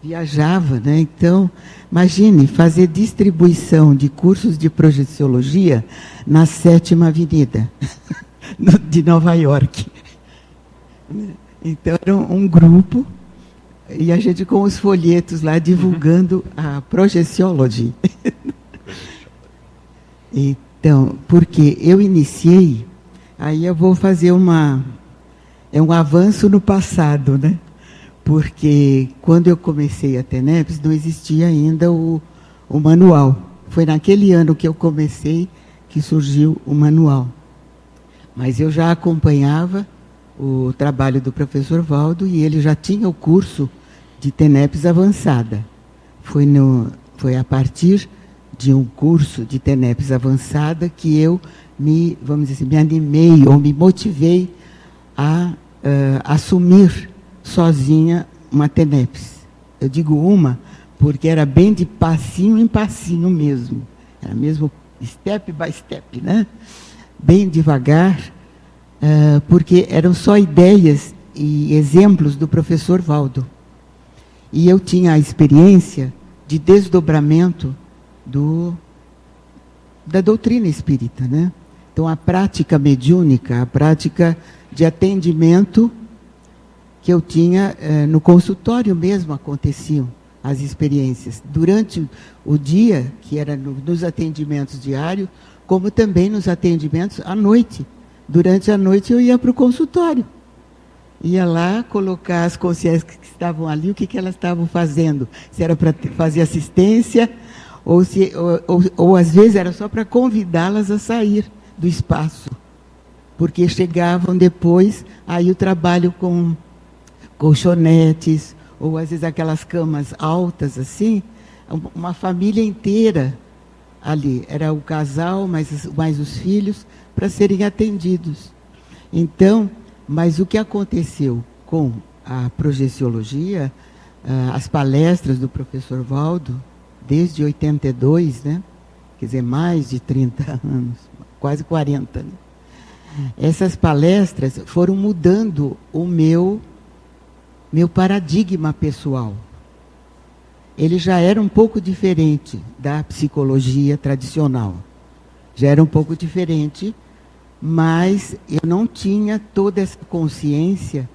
viajava, né? Então, imagine fazer distribuição de cursos de projeciologia na sétima avenida de Nova York. Então, era um grupo e a gente com os folhetos lá divulgando a projeciologia. então, porque eu iniciei Aí eu vou fazer uma. É um avanço no passado, né? Porque quando eu comecei a TENEPS, não existia ainda o, o manual. Foi naquele ano que eu comecei que surgiu o manual. Mas eu já acompanhava o trabalho do professor Valdo e ele já tinha o curso de TENEPS avançada. Foi, no, foi a partir de um curso de TENEPS avançada que eu me, vamos dizer assim, me animei ou me motivei a uh, assumir sozinha uma TENEPS. Eu digo uma porque era bem de passinho em passinho mesmo. Era mesmo step by step, né? Bem devagar, uh, porque eram só ideias e exemplos do professor Valdo. E eu tinha a experiência de desdobramento do, da doutrina espírita, né? Então, a prática mediúnica, a prática de atendimento que eu tinha eh, no consultório mesmo aconteciam as experiências. Durante o dia, que era no, nos atendimentos diários, como também nos atendimentos à noite, durante a noite eu ia para o consultório. Ia lá colocar as consciências que estavam ali, o que, que elas estavam fazendo. Se era para fazer assistência, ou, se, ou, ou, ou às vezes era só para convidá-las a sair do espaço. Porque chegavam depois, aí o trabalho com colchonetes, ou às vezes aquelas camas altas assim, uma família inteira ali. Era o casal, mais, mais os filhos, para serem atendidos. Então, mas o que aconteceu com a projeciologia, ah, as palestras do professor Valdo, desde 82, né? quer dizer, mais de 30 anos, quase 40. Né? Essas palestras foram mudando o meu, meu paradigma pessoal. Ele já era um pouco diferente da psicologia tradicional. Já era um pouco diferente mas eu não tinha toda essa consciência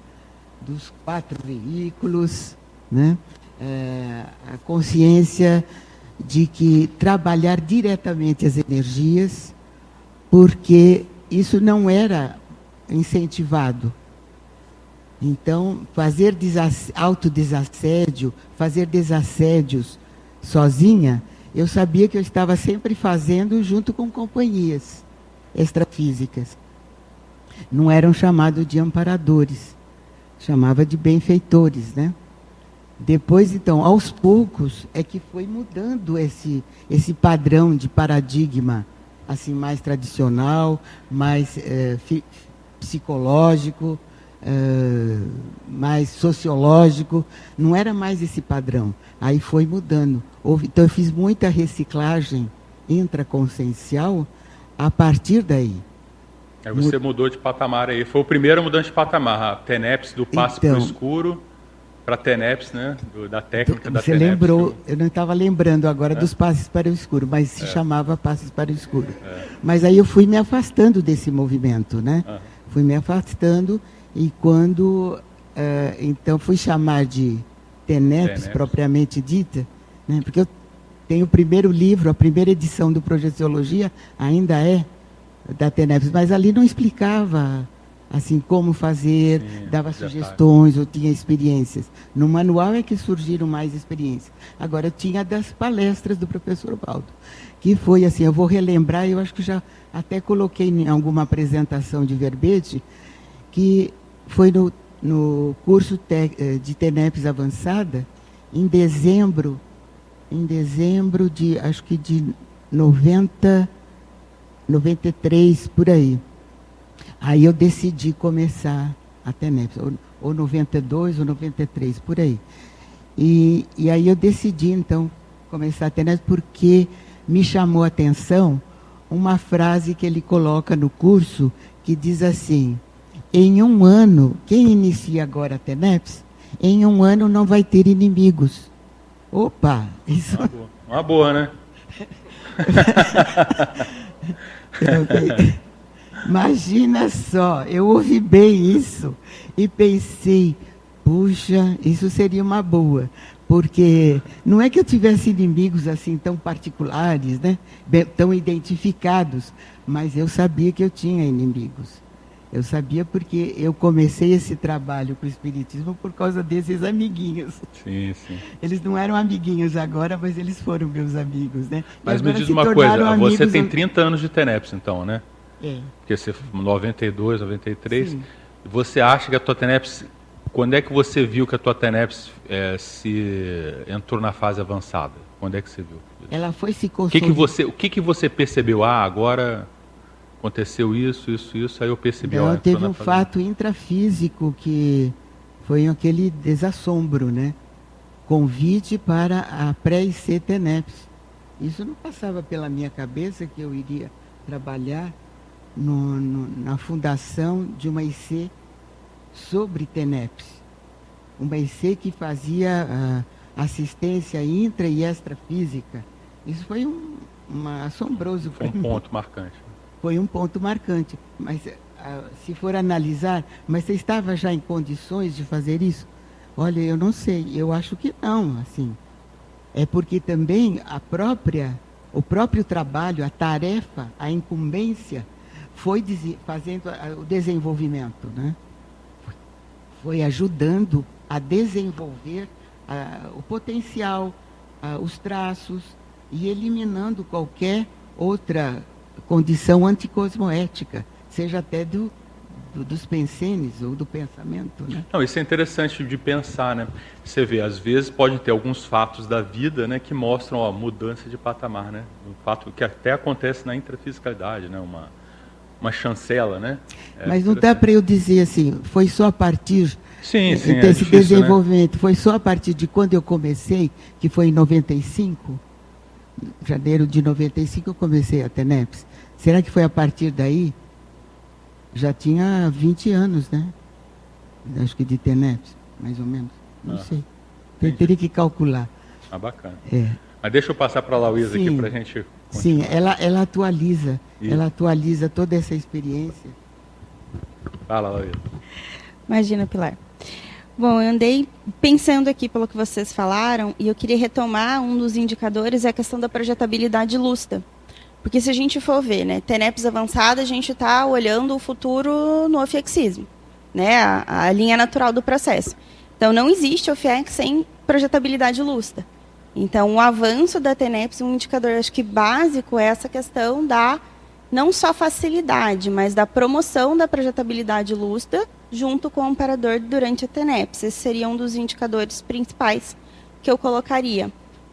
dos quatro veículos, né? É, a consciência de que trabalhar diretamente as energias, porque isso não era incentivado. Então, fazer autodesassédio, fazer desassédios sozinha, eu sabia que eu estava sempre fazendo junto com companhias extrafísicas. Não eram chamados de amparadores, chamava de benfeitores, né? Depois, então, aos poucos, é que foi mudando esse, esse padrão de paradigma, assim, mais tradicional, mais é, fi, psicológico, é, mais sociológico. Não era mais esse padrão. Aí foi mudando. Houve, então, eu fiz muita reciclagem intraconsciencial a partir daí. Aí você mudou de patamar aí. Foi o primeiro mudante de patamar, a TENEPS do passe então, para o escuro para a TENEPS, né? Do, da técnica da Você TENEPS, lembrou, eu não estava lembrando agora é? dos passes para o escuro, mas se é. chamava passes para o escuro. É. Mas aí eu fui me afastando desse movimento, né? Uhum. Fui me afastando e quando uh, então fui chamar de TENEPS, TENEPS, propriamente dita, né? Porque eu tem o primeiro livro, a primeira edição do Projeciologia, ainda é da TENEPS, mas ali não explicava assim como fazer, Sim, dava sugestões, ou tinha experiências. No manual é que surgiram mais experiências. Agora tinha das palestras do professor Baldo, que foi assim, eu vou relembrar, eu acho que já até coloquei em alguma apresentação de verbete, que foi no, no curso eh, de TENEPS avançada, em dezembro em dezembro de, acho que de 90, 93, por aí. Aí eu decidi começar a TENEPS, ou, ou 92 ou 93, por aí. E, e aí eu decidi, então, começar a TENEPS porque me chamou a atenção uma frase que ele coloca no curso que diz assim: em um ano, quem inicia agora a TENEPS, em um ano não vai ter inimigos. Opa, isso. Uma boa, Uma boa né? Imagina só, eu ouvi bem isso e pensei, puxa, isso seria uma boa, porque não é que eu tivesse inimigos assim tão particulares, né, tão identificados, mas eu sabia que eu tinha inimigos. Eu sabia porque eu comecei esse trabalho com o Espiritismo por causa desses amiguinhos. Sim, sim. Eles não eram amiguinhos agora, mas eles foram meus amigos, né? Mas me diz uma coisa, você tem 30 anos de TENEPS, então, né? É. Porque você 92, 93. Sim. Você acha que a tua TENEPS... Quando é que você viu que a tua TENEPS é, se entrou na fase avançada? Quando é que você viu? Ela foi se consolidando. O que, que você, o que, que você percebeu? Ah, agora aconteceu isso, isso, isso, aí eu percebi. Não, teve um fato intrafísico que foi aquele desassombro, né? Convite para a pré-IC TENEPS. Isso não passava pela minha cabeça que eu iria trabalhar no, no, na fundação de uma IC sobre TENEPS. Uma IC que fazia uh, assistência intra e extrafísica. Isso foi um uma, assombroso. Foi um ponto marcante foi um ponto marcante. Mas ah, se for analisar, mas você estava já em condições de fazer isso? Olha, eu não sei, eu acho que não, assim. É porque também a própria, o próprio trabalho, a tarefa, a incumbência foi fazendo o desenvolvimento, né? foi ajudando a desenvolver uh, o potencial, uh, os traços e eliminando qualquer outra condição anticosmoética, seja até do, do, dos pensenes ou do pensamento. Né? Não, isso é interessante de pensar, né? Você vê, às vezes podem ter alguns fatos da vida, né, que mostram a mudança de patamar, né? Um fato que até acontece na intrafisicalidade, né? Uma uma chancela, né? É Mas não dá para eu dizer assim, foi só a partir sim, sim, desse é difícil, né? desenvolvimento, né? foi só a partir de quando eu comecei, que foi em 95, janeiro de 95 eu comecei a TENEPS. Será que foi a partir daí? Já tinha 20 anos, né? Acho que de TENEPS, mais ou menos. Não ah, sei. Eu teria que calcular. Ah, bacana. É. Mas deixa eu passar para a Lauísa aqui para a gente. Sim, ela, ela atualiza. Isso. Ela atualiza toda essa experiência. Fala, Lauísa. Imagina, Pilar. Bom, eu andei pensando aqui pelo que vocês falaram e eu queria retomar um dos indicadores é a questão da projetabilidade lúcida. Porque se a gente for ver, né, TENEPS avançada, a gente está olhando o futuro no ofiexismo, né, a, a, linha natural do processo. Então, não existe OFIEX sem projetabilidade lúcida. Então, o avanço da TENEPS, um indicador, acho que básico, é essa questão da não só facilidade, mas da promoção da projetabilidade lúcida junto com o operador durante a TENEPS. Esse seria um dos indicadores principais que eu colocaria.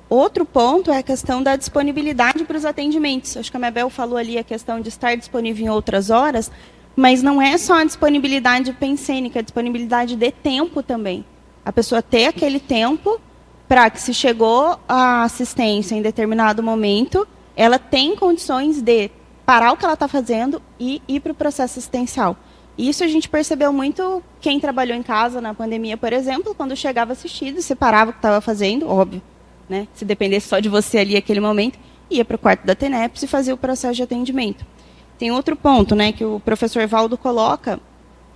Outro ponto é a questão da disponibilidade para os atendimentos. Acho que a Mabel falou ali a questão de estar disponível em outras horas, mas não é só a disponibilidade pensênica, a disponibilidade de tempo também. A pessoa ter aquele tempo para que se chegou a assistência em determinado momento, ela tem condições de parar o que ela está fazendo e ir para o processo assistencial. Isso a gente percebeu muito quem trabalhou em casa na pandemia, por exemplo, quando chegava assistido, separava o que estava fazendo, óbvio, né? Se dependesse só de você ali aquele momento, ia para o quarto da TENEPS e fazia o processo de atendimento. Tem outro ponto, né, que o professor Valdo coloca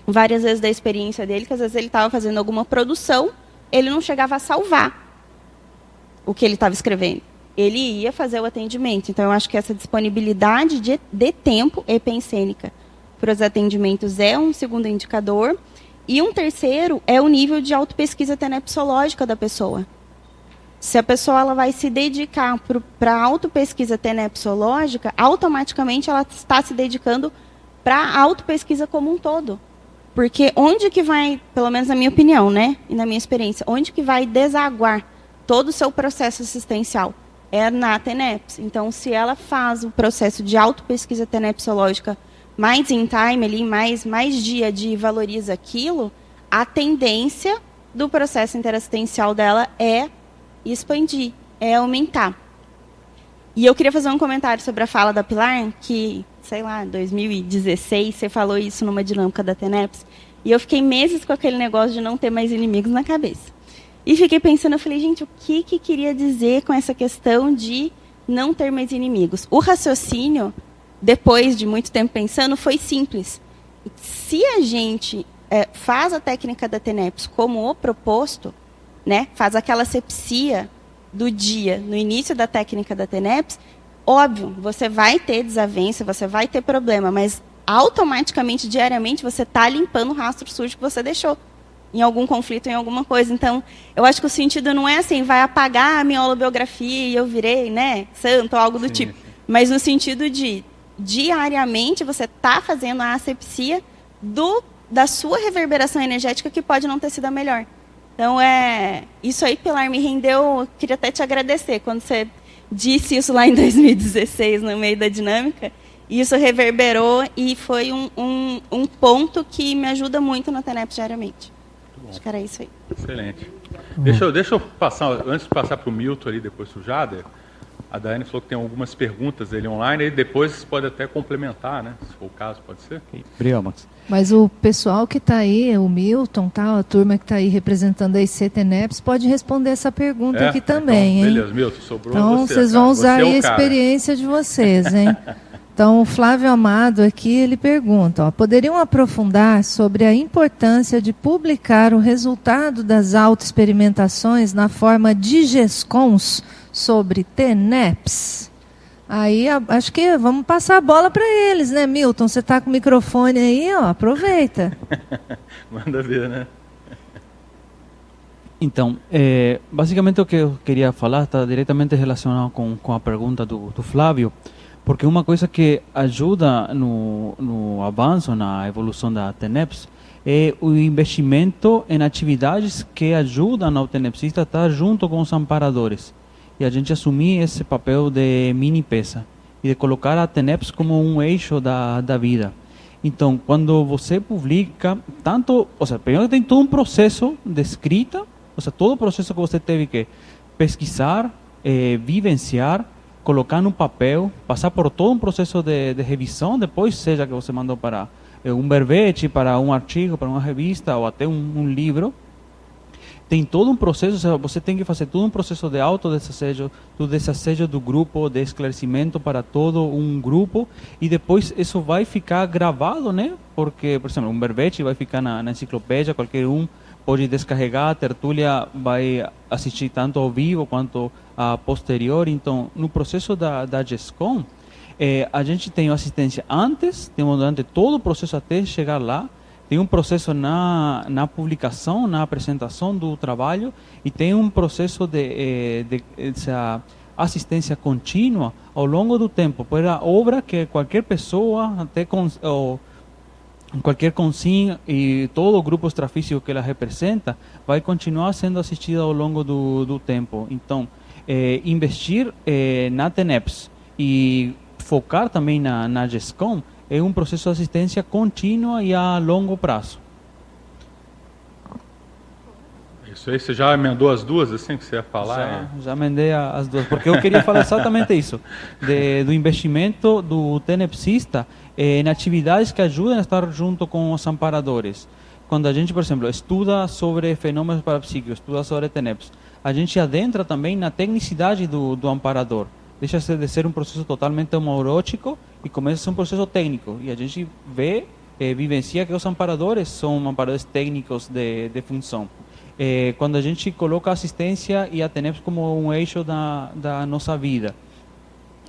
várias vezes da experiência dele, que às vezes ele estava fazendo alguma produção, ele não chegava a salvar o que ele estava escrevendo. Ele ia fazer o atendimento. Então, eu acho que essa disponibilidade de, de tempo epensênica para os atendimentos é um segundo indicador. E um terceiro é o nível de autopesquisa tenepsológica da pessoa. Se a pessoa ela vai se dedicar para a autopesquisa tenepsológica, automaticamente ela está se dedicando para a autopesquisa como um todo. Porque onde que vai, pelo menos na minha opinião, né, e na minha experiência, onde que vai desaguar todo o seu processo assistencial? É na TENEPS. Então, se ela faz o processo de autopesquisa tenepsológica mais em time ali, mais, mais dia de valoriza aquilo, a tendência do processo interassistencial dela é expandir, é aumentar. E eu queria fazer um comentário sobre a fala da Pilar, que, sei lá, 2016, você falou isso numa dinâmica da TENEPS, e eu fiquei meses com aquele negócio de não ter mais inimigos na cabeça. E fiquei pensando, eu falei, gente, o que, que queria dizer com essa questão de não ter mais inimigos? O raciocínio depois de muito tempo pensando, foi simples. Se a gente é, faz a técnica da TENEPS como o proposto, né, faz aquela sepsia do dia no início da técnica da TENEPS, óbvio, você vai ter desavença, você vai ter problema, mas automaticamente, diariamente, você está limpando o rastro sujo que você deixou em algum conflito, em alguma coisa. Então, eu acho que o sentido não é assim, vai apagar a minha holobiografia e eu virei, né, santo, ou algo do sim, tipo. Sim. Mas no sentido de diariamente você está fazendo a asepsia do, da sua reverberação energética que pode não ter sido a melhor. Então, é, isso aí, Pilar, me rendeu. Queria até te agradecer quando você disse isso lá em 2016, no meio da dinâmica. Isso reverberou e foi um, um, um ponto que me ajuda muito na TENEP diariamente. Acho que era isso aí. Excelente. Deixa eu, deixa eu passar, antes de passar para o Milton ali, depois para o Jader, a Daiane falou que tem algumas perguntas dele online, e depois você pode até complementar, né? Se for o caso, pode ser? Obrigado, Max. Mas o pessoal que está aí, o Milton, tá, a turma que está aí representando a ICTNEPS, pode responder essa pergunta é? aqui também, então, hein? Beleza, Milton, sobrou Então, você, vocês vão usar é a experiência de vocês, hein? Então, o Flávio Amado aqui, ele pergunta, ó, poderiam aprofundar sobre a importância de publicar o resultado das autoexperimentações na forma de GESCONs sobre TENEPS. Aí acho que vamos passar a bola para eles, né, Milton? Você está com o microfone aí, ó, aproveita. Manda ver, né? Então, é, basicamente o que eu queria falar está diretamente relacionado com, com a pergunta do, do Flávio, porque uma coisa que ajuda no, no avanço, na evolução da TENEPS, é o investimento em atividades que ajudam ao tenepsista a estar junto com os amparadores. E a gente assumir esse papel de mini peça e de colocar a TENEPS como um eixo da, da vida. Então, quando você publica, tanto, ou seja, primeiro tem todo um processo de escrita, ou seja, todo o processo que você teve que pesquisar, eh, vivenciar, colocar no papel, passar por todo um processo de, de revisão, depois seja que você mandou para eh, um verbete, para um artigo, para uma revista ou até um, um livro, tem todo um processo, você tem que fazer todo um processo de autodesassejo, do desassejo do grupo, de esclarecimento para todo um grupo, e depois isso vai ficar gravado, né? Porque, por exemplo, um verbete vai ficar na, na enciclopédia, qualquer um pode descarregar, a tertúlia vai assistir tanto ao vivo quanto a posterior. Então, no processo da, da GESCOM, eh, a gente tem assistência antes, temos durante todo o processo até chegar lá, tem um processo na, na publicação, na apresentação do trabalho e tem um processo de, eh, de, de essa assistência contínua ao longo do tempo, para obra que qualquer pessoa, até com, ou, qualquer consim e todo o grupo extrafísico que ela representa vai continuar sendo assistida ao longo do, do tempo. Então, eh, investir eh, na TENEPS e focar também na, na GESCOM é um processo de assistência contínua e a longo prazo. Isso aí, você já emendou as duas, assim que você ia falar? Já, é? já emendei as duas, porque eu queria falar exatamente isso, de, do investimento do tenepsista eh, em atividades que ajudem a estar junto com os amparadores. Quando a gente, por exemplo, estuda sobre fenômenos parapsíquicos, estuda sobre TENEPS, a gente adentra também na tecnicidade do, do amparador. Deixa de ser um processo totalmente homorótico e começa a ser um processo técnico. E a gente vê, eh, vivencia que os amparadores são amparadores técnicos de, de função. Eh, quando a gente coloca assistência e a TENEPS como um eixo da, da nossa vida,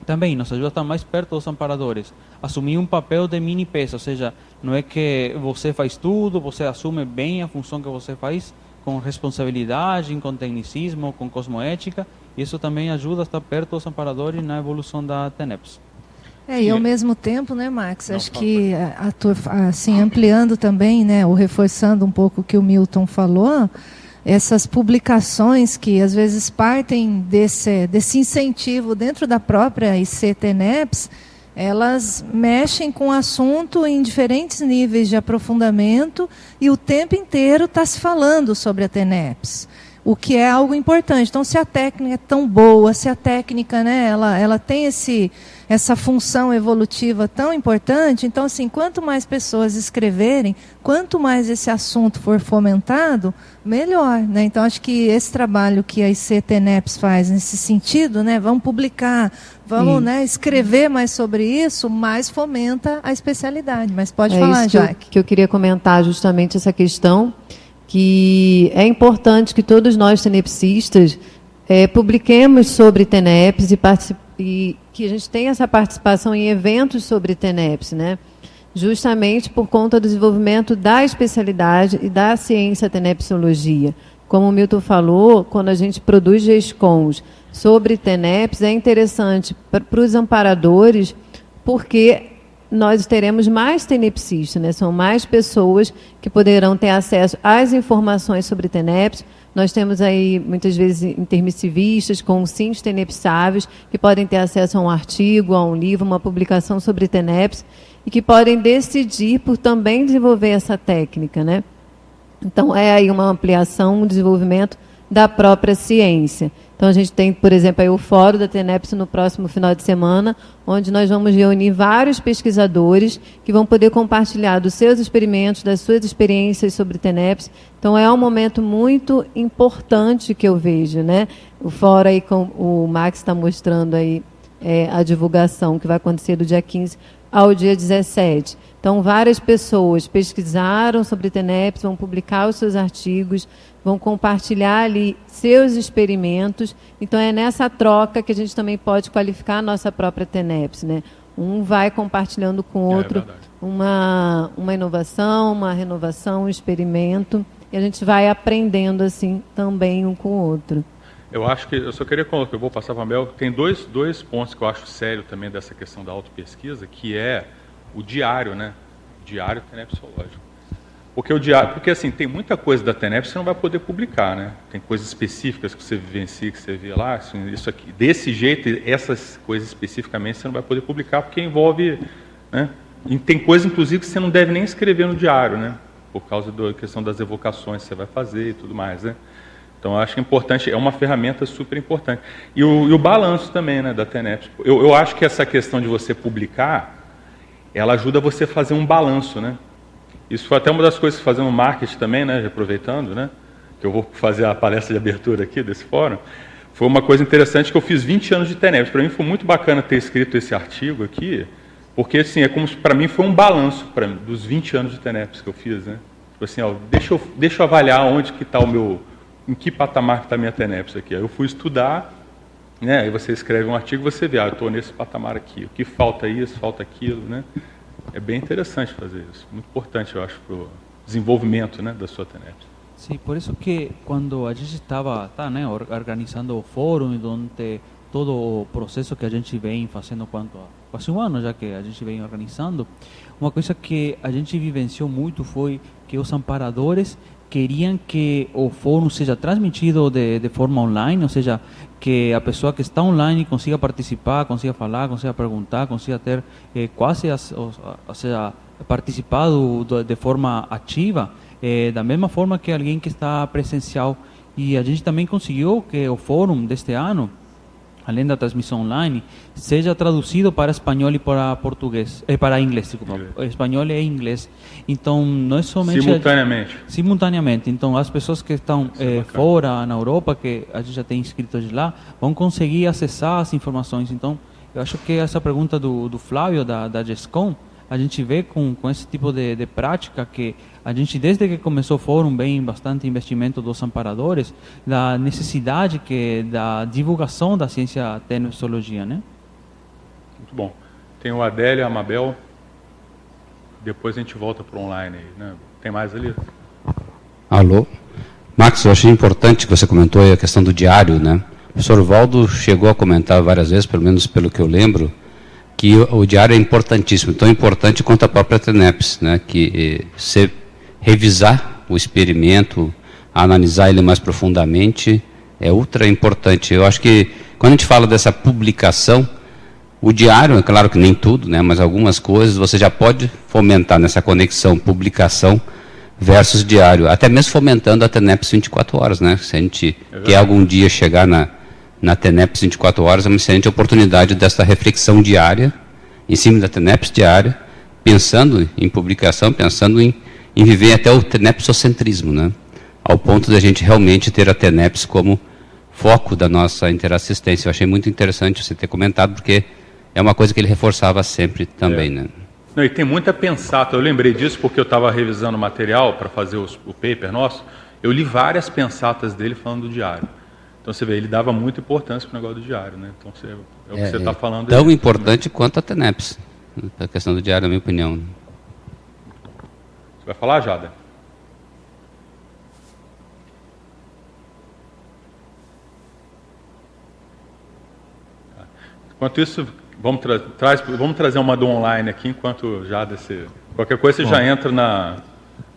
também nos ajuda a estar mais perto dos amparadores. Assumir um papel de mini peça, ou seja, não é que você faz tudo, você assume bem a função que você faz, com responsabilidade, com tecnicismo, com cosmoética. Isso também ajuda a estar perto dos amparadores na evolução da TENEPS. É, e ao mesmo tempo, né, Max, acho que a, a, assim ampliando também, né, ou reforçando um pouco o que o Milton falou, essas publicações que às vezes partem desse, desse incentivo dentro da própria ICTNEPS, elas mexem com o assunto em diferentes níveis de aprofundamento e o tempo inteiro está se falando sobre a TENEPS o que é algo importante. Então, se a técnica é tão boa, se a técnica, né, ela, ela tem esse, essa função evolutiva tão importante, então, assim, quanto mais pessoas escreverem, quanto mais esse assunto for fomentado, melhor, né? Então, acho que esse trabalho que a ICTNEPS faz nesse sentido, né, vamos publicar, vamos, né, escrever mais sobre isso, mais fomenta a especialidade. Mas pode é falar, isso que Jaque. Eu, que eu queria comentar justamente essa questão que é importante que todos nós tenepsistas é, publiquemos sobre TENEPS e, e, que a gente tenha essa participação em eventos sobre TENEPS, né? justamente por conta do desenvolvimento da especialidade e da ciência tenepsologia. Como o Milton falou, quando a gente produz GESCONs sobre TENEPS, é interessante para os amparadores, porque nós teremos mais tenepsistas, né? são mais pessoas que poderão ter acesso às informações sobre TENEPS. Nós temos aí, muitas vezes, intermissivistas com sims tenepsáveis, que podem ter acesso a um artigo, a um livro, uma publicação sobre TENEPS, e que podem decidir por também desenvolver essa técnica. Né? Então, é aí uma ampliação, um desenvolvimento da própria ciência. Então, a gente tem, por exemplo, aí o Fórum da TENEPS no próximo final de semana, onde nós vamos reunir vários pesquisadores que vão poder compartilhar dos seus experimentos, das suas experiências sobre TENEPS. Então, é um momento muito importante que eu vejo. Né? O Fórum, aí, com, o Max está mostrando aí é, a divulgação que vai acontecer do dia 15 ao dia 17. Então, várias pessoas pesquisaram sobre TENEPS, vão publicar os seus artigos, vão compartilhar ali seus experimentos. Então, é nessa troca que a gente também pode qualificar a nossa própria TENEPS. Né? Um vai compartilhando com o outro é uma, uma inovação, uma renovação, um experimento. E a gente vai aprendendo assim também um com o outro. Eu acho que, eu só queria colocar, eu vou passar para a Mel, tem dois, dois pontos que eu acho sério também dessa questão da autopesquisa, que é o diário, né? Diário tenepsológico. Porque o diário, porque assim, tem muita coisa da TENEP que você não vai poder publicar, né? Tem coisas específicas que você vivencia, que você vê lá, assim, isso aqui, desse jeito, essas coisas especificamente você não vai poder publicar porque envolve, né? E tem coisas inclusive que você não deve nem escrever no diário, né? Por causa da questão das evocações que você vai fazer e tudo mais, né? Então, acho que é importante, é uma ferramenta super importante. E o, e o balanço também, né, da TENEP. Eu, eu acho que essa questão de você publicar, ela ajuda você a fazer um balanço, né? Isso foi até uma das coisas que fazendo marketing também, né? Aproveitando, né? Que eu vou fazer a palestra de abertura aqui desse fórum. Foi uma coisa interessante que eu fiz 20 anos de TENEPS. Para mim foi muito bacana ter escrito esse artigo aqui, porque assim, é como para mim foi um balanço para dos 20 anos de TENEPS que eu fiz, né? Tipo assim, ó, deixa eu, deixa eu avaliar onde que está o meu, em que patamar que está a minha TENEPS aqui. Aí eu fui estudar, né? Aí você escreve um artigo, você vê, ah, eu estou nesse patamar aqui. O que falta isso, falta aquilo, né? É bem interessante fazer isso. Muito importante, eu acho, para o desenvolvimento né, da sua TENEPS. Sim, por isso que quando a gente estava tá, né, organizando o fórum, onde todo o processo que a gente vem fazendo quanto a quase um ano já que a gente vem organizando, uma coisa que a gente vivenciou muito foi que os amparadores queriam que o fórum seja transmitido de, de forma online, ou seja, que a pessoa que está online consiga participar, consiga falar, consiga perguntar, consiga ter eh, quase, as, ou seja, participado de forma ativa, eh, da mesma forma que alguém que está presencial. E a gente também conseguiu que o fórum deste ano além da transmissão online, seja traduzido para espanhol e para português, eh, para inglês, desculpa, espanhol e inglês. Então, não é somente simultaneamente. A, simultaneamente. Então, as pessoas que estão é fora na Europa, que a gente já tem inscritos lá, vão conseguir acessar as informações. Então, eu acho que essa pergunta do, do Flávio da da Gescom, a gente vê com com esse tipo de, de prática que a gente, desde que começou o fórum, vem bastante investimento dos amparadores, da necessidade que da divulgação da ciência tenepsologia, né? Muito bom. Tem o Adélio e a Amabel. Depois a gente volta para o online. Né? Tem mais ali? Alô? Max, eu achei importante que você comentou a questão do diário, né? O professor Valdo chegou a comentar várias vezes, pelo menos pelo que eu lembro, que o, diário é importantíssimo, tão importante quanto a própria TENEPS, né? Que eh, você revisar o experimento, analisar ele mais profundamente, é ultra importante. Eu acho que quando a gente fala dessa publicação, o diário, é claro que nem tudo, né, mas algumas coisas você já pode fomentar nessa conexão publicação versus diário, até mesmo fomentando a TENEPS 24 horas, né? Se a gente é quer algum dia chegar na, na TENEPS 24 horas, é uma excelente oportunidade dessa reflexão diária, em cima da TENEPS diária, pensando em publicação, pensando em em viver até o tenepsocentrismo, né? ao ponto de a gente realmente ter a TENEPS como foco da nossa interassistência. Eu achei muito interessante você ter comentado, porque é uma coisa que ele reforçava sempre também. É. Né? Não, e tem muita pensata. Eu lembrei disso porque eu estava revisando o material para fazer os, o paper nosso. Eu li várias pensatas dele falando do diário. Então você vê, ele dava muita importância para o negócio do diário. Né? Então você, é o que é, você está é falando. Tão importante quanto a TENEPS, a questão do diário, na minha opinião. Vai falar, Jada? Enquanto isso, vamos, tra traz, vamos trazer uma do online aqui, enquanto Jada se... Qualquer coisa você Bom. já entra na,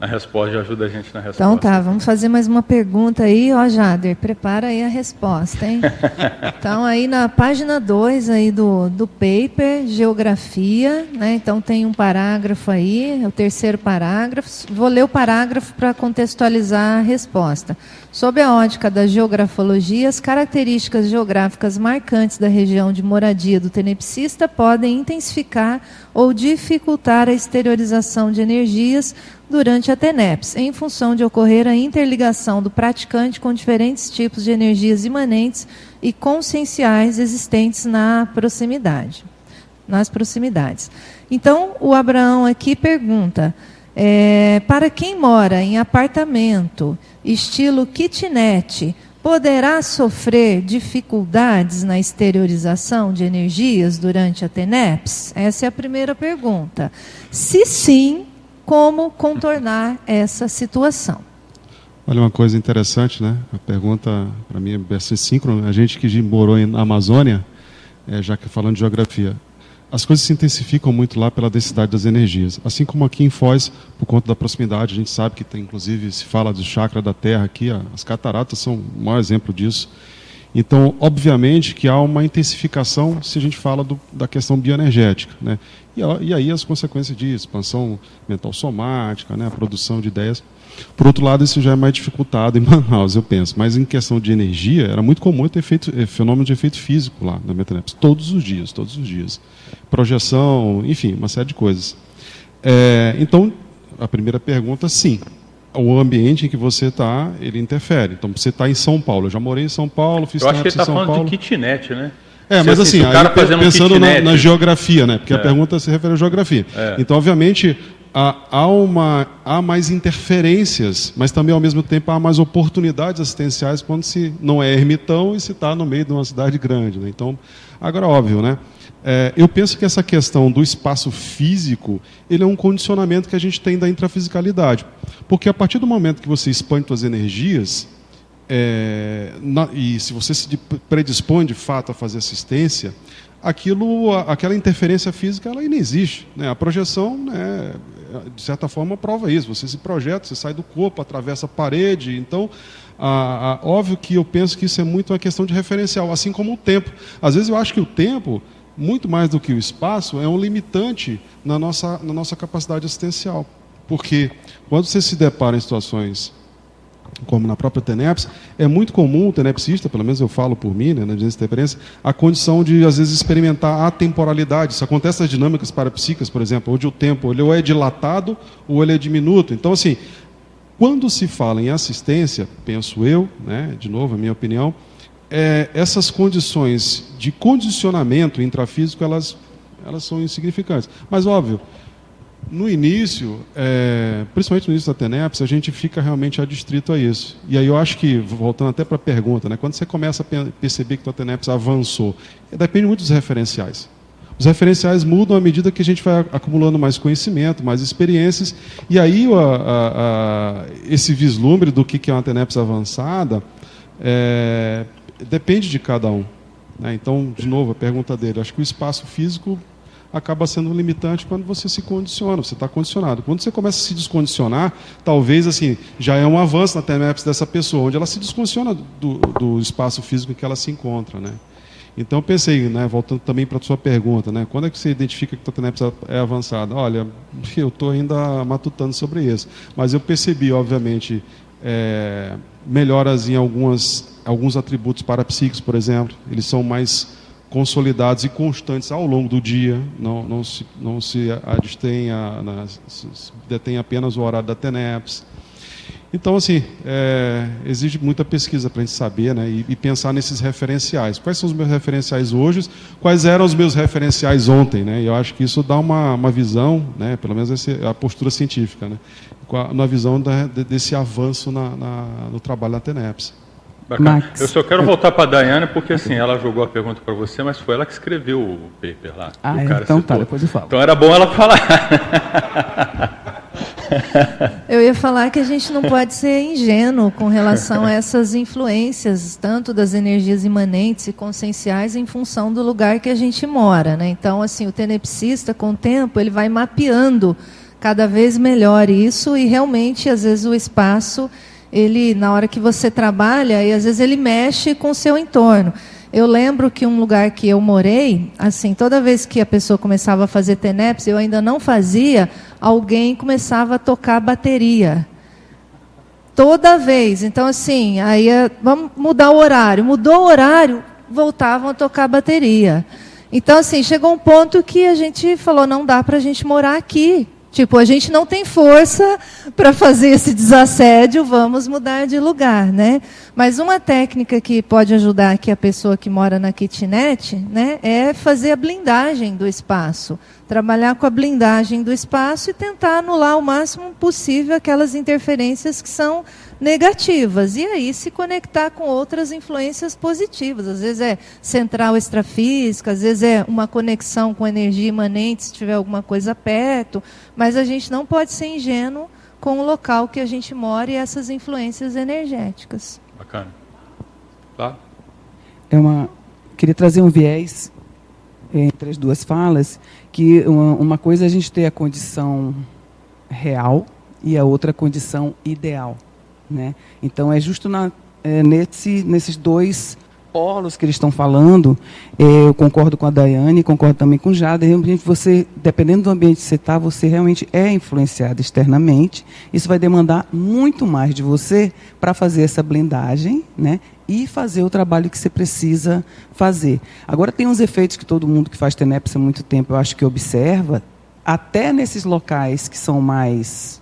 na resposta, já ajuda a gente na resposta. Então tá, vamos fazer mais uma pergunta aí, ó Jader, prepara aí a resposta, hein? então aí na página 2 aí do, do paper, geografia, né? Então tem um parágrafo aí, é o terceiro parágrafo. Vou ler o parágrafo para contextualizar a resposta. Sob a ótica da geografologia, as características geográficas marcantes da região de moradia do tenepsista podem intensificar ou dificultar a exteriorização de energias durante a TENEPS, em função de ocorrer a interligação do praticante com diferentes tipos de energias imanentes e conscienciais existentes na proximidade. nas proximidades. Então, o Abraão aqui pergunta: é, para quem mora em apartamento, estilo kitnet, poderá sofrer dificuldades na exteriorização de energias durante a TENEPS? Essa é a primeira pergunta. Se sim, como contornar essa situação? Olha, uma coisa interessante, né? A pergunta, para mim, é bastante síncrona. A gente que morou na Amazônia, é, já que falando de geografia, as coisas se intensificam muito lá pela densidade das energias. Assim como aqui em Foz, por conta da proximidade, a gente sabe que tem, inclusive, se fala do chakra da Terra aqui, as cataratas são o maior exemplo disso. Então, obviamente que há uma intensificação se a gente fala do, da questão bioenergética. Né? E, e, aí as consequências de expansão mental somática, né? a produção de ideias. Por outro lado, isso já é mais dificultado em Manaus, eu penso. Mas em questão de energia, era muito comum ter eh, fenômeno de efeito físico lá na Metaneps, todos os dias, todos os dias. Projeção, enfim, uma série de coisas. É, então, a primeira pergunta, sim. O ambiente em que você está, ele interfere. Então, você está em São Paulo. Eu já morei em São Paulo, fiz Eu acho que ele está falando Paulo. de kitnet, né? É, mas assim, aí, pensando um na, na, geografia, né? Porque é. a pergunta se refere à geografia. É. Então, obviamente, há, há, uma, há mais interferências, mas também, ao mesmo tempo, há mais oportunidades assistenciais quando se não é ermitão e se está no meio de uma cidade grande. Né? Então, agora, óbvio, né? É, eu penso que essa questão do espaço físico, ele é um condicionamento que a gente tem da intrafisicalidade. Porque a partir do momento que você expande suas energias, é, na, e se você se predispõe de fato a fazer assistência, aquilo, aquela interferência física, ela inexiste. Né? A projeção, né, de certa forma, prova isso. Você se projeta, você sai do corpo, atravessa a parede. Então, a, a, óbvio que eu penso que isso é muito uma questão de referencial, assim como o tempo. Às vezes eu acho que o tempo, muito mais do que o espaço, é um limitante na nossa, na nossa capacidade assistencial. Porque quando você se depara em situações como na própria TENEPS, é muito comum o tenepsista, pelo menos eu falo por mim, né, na minha experiência, a condição de, às vezes, experimentar a temporalidade. Isso acontece nas dinâmicas parapsíquicas, por exemplo, onde o tempo ele ou é dilatado ou ele é diminuto. Então, assim, quando se fala em assistência, penso eu, né, de novo, a minha opinião, é, essas condições de condicionamento intrafísico, elas, elas são insignificantes. Mas, óbvio, no início, é, principalmente no início da TENEPS, a gente fica realmente adstrito a isso. E aí eu acho que, voltando até para a pergunta, né, quando você começa a perceber que a TENEPS avançou, depende muito dos referenciais. Os referenciais mudam à medida que a gente vai acumulando mais conhecimento, mais experiências, e aí a, a, a, esse vislumbre do que é uma TENEPS avançada é, depende de cada um. Né? Então, de novo, a pergunta dele, acho que o espaço físico acaba sendo limitante quando você se condiciona, você está condicionado. Quando você começa a se descondicionar, talvez assim já é um avanço na TMAPS dessa pessoa, onde ela se descondiciona do, do espaço físico em que ela se encontra, né? Então pensei, né, voltando também para a sua pergunta, né, quando é que você identifica que a TENEPS é avançada? Olha, eu estou ainda matutando sobre isso, mas eu percebi, obviamente, é, melhoras em algumas, alguns atributos parapsíquicos, por exemplo, eles são mais consolidados e constantes ao longo do dia, não, não se, não se adstém a, na, se detém apenas o horário da TENEPS. Então, assim, é, exige muita pesquisa para a gente saber né, e, e, pensar nesses referenciais. Quais são os meus referenciais hoje? Quais eram os meus referenciais ontem? Né? E eu acho que isso dá uma, uma visão, né, pelo menos essa é a postura científica, né, na visão da, desse avanço na, na, no trabalho da TENEPS. Bacana. Max. Eu só quero voltar para a Daiane, porque assim, ela jogou a pergunta para você, mas foi ela que escreveu o paper lá. Ah, é? então citou. tá, depois eu falo. Então era bom ela falar. Eu ia falar que a gente não pode ser ingênuo com relação a essas influências, tanto das energias imanentes e conscienciais, em função do lugar que a gente mora. Né? Então, assim, o tenepsista, com o tempo, ele vai mapeando cada vez melhor isso e realmente, às vezes, o espaço ele na hora que você trabalha e às vezes ele mexe com o seu entorno. Eu lembro que um lugar que eu morei, assim, toda vez que a pessoa começava a fazer TENEPS, eu ainda não fazia, alguém começava a tocar bateria. Toda vez. Então, assim, aí vamos mudar o horário. Mudou o horário, voltavam a tocar bateria. Então, assim, chegou um ponto que a gente falou, não dá para a gente morar aqui Tipo, a gente não tem força para fazer esse desassédio, vamos mudar de lugar, né? Mas uma técnica que pode ajudar aqui a pessoa que mora na kitnet, né, é fazer a blindagem do espaço. Trabalhar com a blindagem do espaço e tentar anular o máximo possível aquelas interferências que são negativas. E aí se conectar com outras influências positivas. Às vezes é central extrafísica, às vezes é uma conexão com energia imanente, se tiver alguma coisa perto. Mas a gente não pode ser ingênuo com o local que a gente mora e essas influências energéticas. Bacana. Tá? É uma, queria trazer um viés entre as duas falas, que uma, uma coisa é a gente ter a condição real e a outra a condição ideal. Né? Então, é justo na, é, nesse, nesses dois polos que eles estão falando, é, eu concordo com a Daiane, concordo também com o Jada, realmente você, dependendo do ambiente que você está, você realmente é influenciado externamente, isso vai demandar muito mais de você para fazer essa blindagem, né, e fazer o trabalho que você precisa fazer. Agora, tem uns efeitos que todo mundo que faz TENEPS há muito tempo, eu acho que observa, até nesses locais que são mais